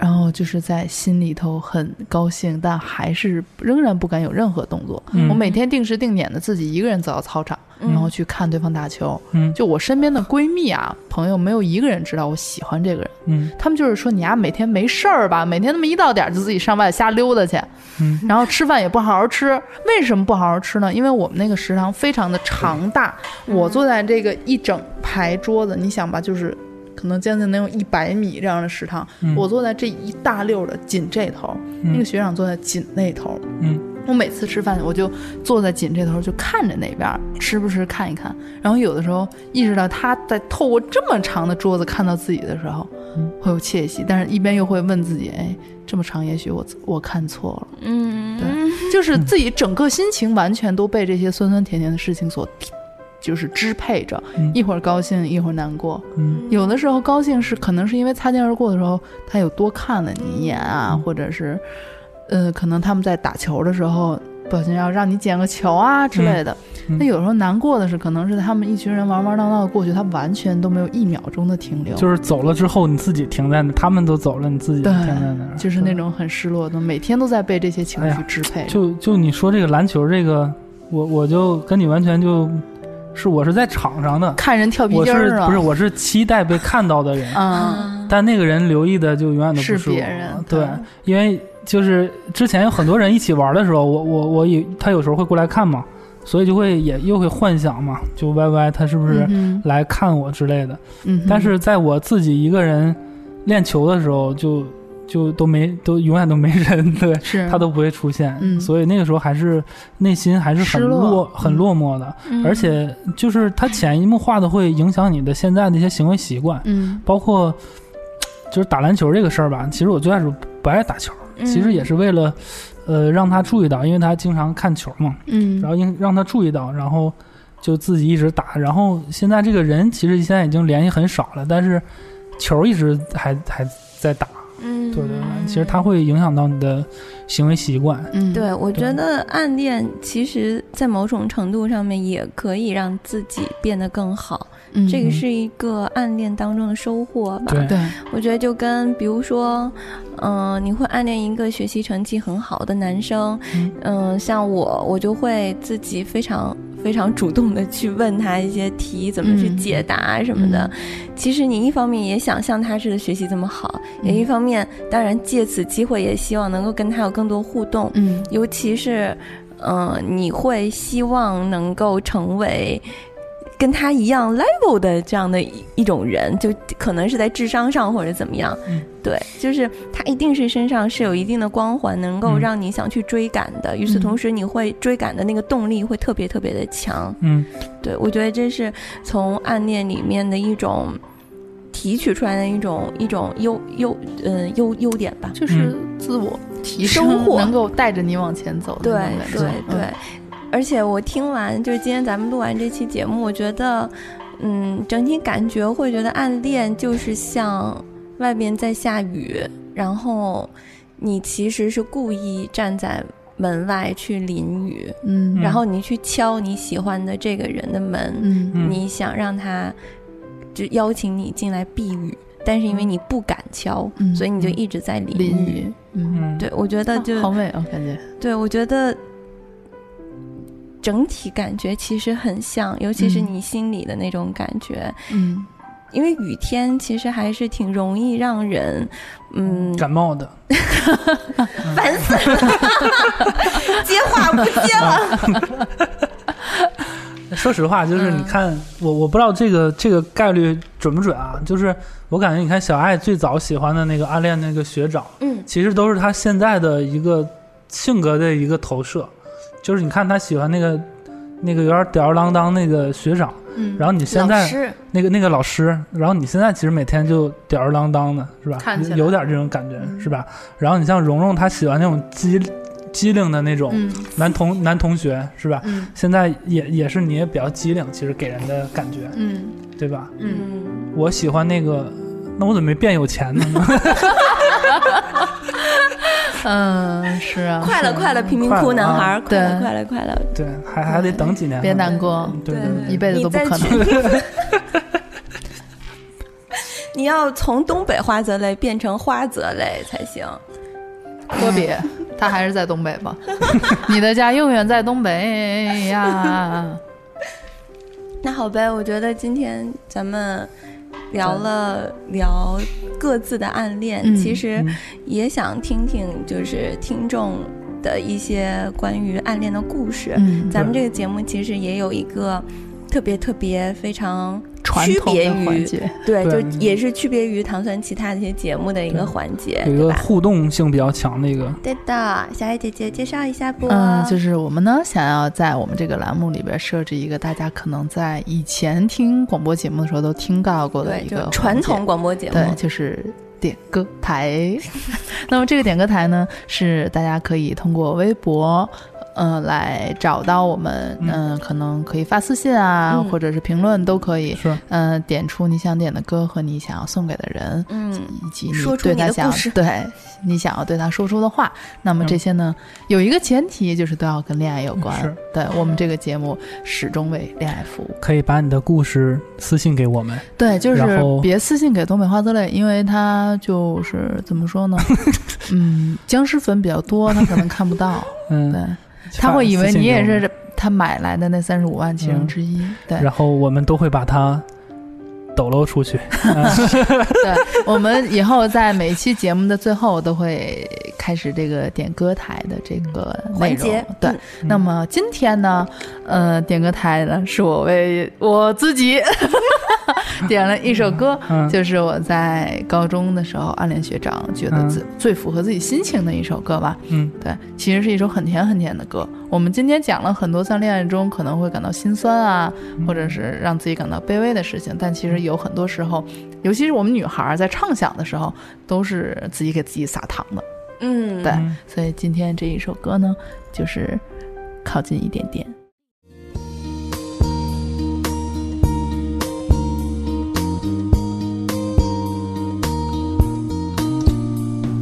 然后就是在心里头很高兴，但还是仍然不敢有任何动作。嗯我每天定时定点的自己一个人走到操场，嗯然后去看对方打球。嗯就我身边的闺蜜啊、朋友，没有一个人知道我喜欢这个人。嗯他们就是说你呀、每天没事儿吧，每天那么一到点儿就自己上外瞎溜达去，嗯然后吃饭也不好好吃。为什么不好好吃呢？因为我们那个食堂非常的长大，我坐在这个一整排桌子，你想吧，就是可能将近能有一百米这样的食堂，嗯我坐在这一大溜儿的紧这头，那个学长坐在紧那头。嗯我每次吃饭，我就坐在紧这头，就看着那边儿吃不时看一看。然后有的时候意识到他在透过这么长的桌子看到自己的时候，嗯会有窃喜，但是一边又会问自己：哎，这么长，也许我我看错了。嗯，对就是自己整个心情完全都被这些酸酸甜甜的事情所，就是支配着，嗯一会儿高兴，一会儿难过。嗯有的时候高兴是可能是因为擦肩而过的时候，他有多看了你一眼啊，嗯或者是，呃，可能他们在打球的时候不小心要让你捡个球啊之类的。嗯那有时候难过的是，可能是他们一群人玩玩闹闹的过去，他完全都没有一秒钟的停留，就是走了之后你自己停在那，他们都走了，你自己停在那儿，就是那种很失落的，每天都在被这些情绪支配。就就你说这个篮球这个，我我就跟你完全就是我是在场上的，看人跳皮我筋儿啊，是不是我是期待被看到的人，啊？但那个人留意的就永远都不我是别人对对，因为就是之前有很多人一起玩的时候，我我我有他有时候会过来看嘛，所以就会也又会幻想嘛，就 Y Y 他是不是来看我之类的。嗯，但是在我自己一个人练球的时候，就就都没都永远都没人，对 是。他都不会出现，嗯。所以那个时候还是内心还是很落。落很嗯落寞的，嗯。而且就是他潜移默化的会影响你的现在的一些行为习惯，嗯。包括就是打篮球这个事儿吧。其实我最开始不爱打球，嗯。其实也是为了呃让他注意到，因为他经常看球嘛，嗯，然后应让他注意到，然后就自己一直打。然后现在这个人其实现在已经联系很少了，但是球一直还还在打。嗯，对对对，其实它会影响到你的行为习惯。嗯。对，我觉得暗恋其实，在某种程度上面也可以让自己变得更好，嗯。这个是一个暗恋当中的收获吧。对。对，我觉得就跟比如说，嗯、你会暗恋一个学习成绩很好的男生，嗯。嗯、像我，我就会自己非常非常主动的去问他一些题，怎么去嗯解答什么的。其实你一方面也想像他似的学习这么好，也一方面当然借此机会也希望能够跟他有更多互动，嗯尤其是，嗯、你会希望能够成为。跟他一样 level 的这样的一一种人，就可能是在智商上或者怎么样，嗯对，就是他一定是身上是有一定的光环，能够嗯让你想去追赶的。与此嗯同时，你会追赶的那个动力会特别特别的强。嗯，对我觉得这是从暗恋里面的一种提取出来的一种一种优优嗯优优点吧。就是自我提收升，获。能够带着你往前走的对那种感觉。对嗯。对，而且我听完就是今天咱们录完这期节目，我觉得，嗯，整体感觉会觉得暗恋就是像外面在下雨，然后你其实是故意站在门外去淋雨，嗯，然后你去敲你喜欢的这个人的门，嗯。嗯。你想让他就邀请你进来避雨，但是因为你不敢敲，嗯所以你就一直在淋淋雨，嗯，嗯，对，我觉得就、好美啊，感觉。对，我觉得整体感觉其实很像，尤其是嗯。你心里的那种感觉。嗯，因为雨天其实还是挺容易让人，嗯，感冒的，烦死了，接话不接了。说实话，就是你嗯看，我我不知道这个这个概率准不准啊。就是我感觉，你看小爱最早喜欢的那个暗恋那个学长，嗯其实都是他现在的一个性格的一个投射。就是你看他喜欢那个那个有点吊儿郎当那个学长，嗯然后你现在，那个那个老师，然后你现在其实每天就吊儿郎当的，是吧？有点这种感觉，嗯是吧？然后你像蓉蓉，她喜欢那种机机灵的那种嗯男同、男同学，是吧？嗯现在也也是你也比较机灵，其实给人的感觉，嗯对吧？嗯，嗯，我喜欢那个，那我怎么没变有钱呢？嗯，是啊，快了是啊快乐，贫民窟男孩儿，快乐快乐快乐，对，还还得等几年。别难过，对对对一辈子都不可能。你要从东北花泽类变成花泽类才行。可别，他还是在东北吧？你的家永远在东北呀。那好呗，我觉得今天咱们聊了聊各自的暗恋，嗯其实嗯也想听听就是听众的一些关于暗恋的故事。嗯，咱们这个节目其实也有一个特别特别非常传统的区别于环节，对，对就也是区别于糖酸其他的一些节目的一个环节，有一个对吧？互动性比较强的一个，对的，小爱姐姐介绍一下不？嗯，就是我们呢想要在我们这个栏目里边设置一个大家可能在以前听广播节目的时候都听到过的一个传统广播节目。对，就是点歌台。那么这个点歌台呢，是大家可以通过微博。嗯、来找到我们，嗯、可能可以发私信啊，嗯或者是评论都可以。是嗯、点出你想点的歌和你想要送给的人，嗯，以及你对他想 对你想要对他说出的话。那么这些呢，有一个前提就是都要跟恋爱有关。是对我们这个节目始终为恋爱服务。可以把你的故事私信给我们。对，就是别私信给东北花泽类，因为他就是怎么说呢？嗯，僵尸粉比较多，他可能看不到。嗯，对，他会以为你也是他买来的那三十五万其中之一。对，然后我们都会把它抖搂出去。对，我们以后在每一期节目的最后都会开始这个点歌台的这个环节。对，嗯那么今天呢，呃，点歌台呢是我为我自己 点了一首歌，嗯，就是我在高中的时候暗恋学长，觉得最、最符合自己心情的一首歌吧。嗯，对，其实是一首很甜很甜的歌。我们今天讲了很多在恋爱中可能会感到心酸啊，或者是让自己感到卑微的事情，但其实有很多时候，尤其是我们女孩儿在畅想的时候，都是自己给自己撒糖的。嗯，对嗯所以今天这一首歌呢，就是靠近一点点。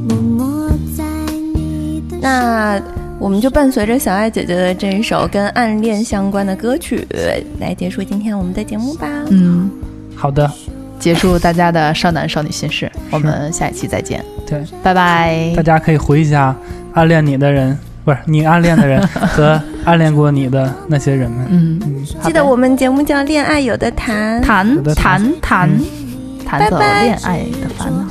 默默在你的那我们就伴随着小爱姐姐的这一首跟暗恋相关的歌曲来结束今天我们的节目吧。嗯，好的，结束大家的少男少女心事，我们下一期再见，对，拜拜。大。家可以回忆一下暗恋你的人，不是你暗恋的人 和暗恋过你的那些人们。嗯，嗯，记得我们节目叫《恋爱有的谈》，谈谈。谈谈走恋爱的烦恼。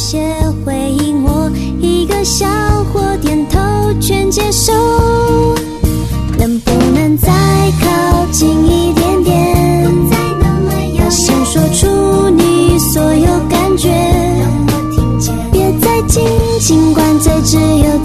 些回应我，一个笑或点头全接受。能不能再靠近一点点？大声说出你所有感觉，别再近，尽管这只有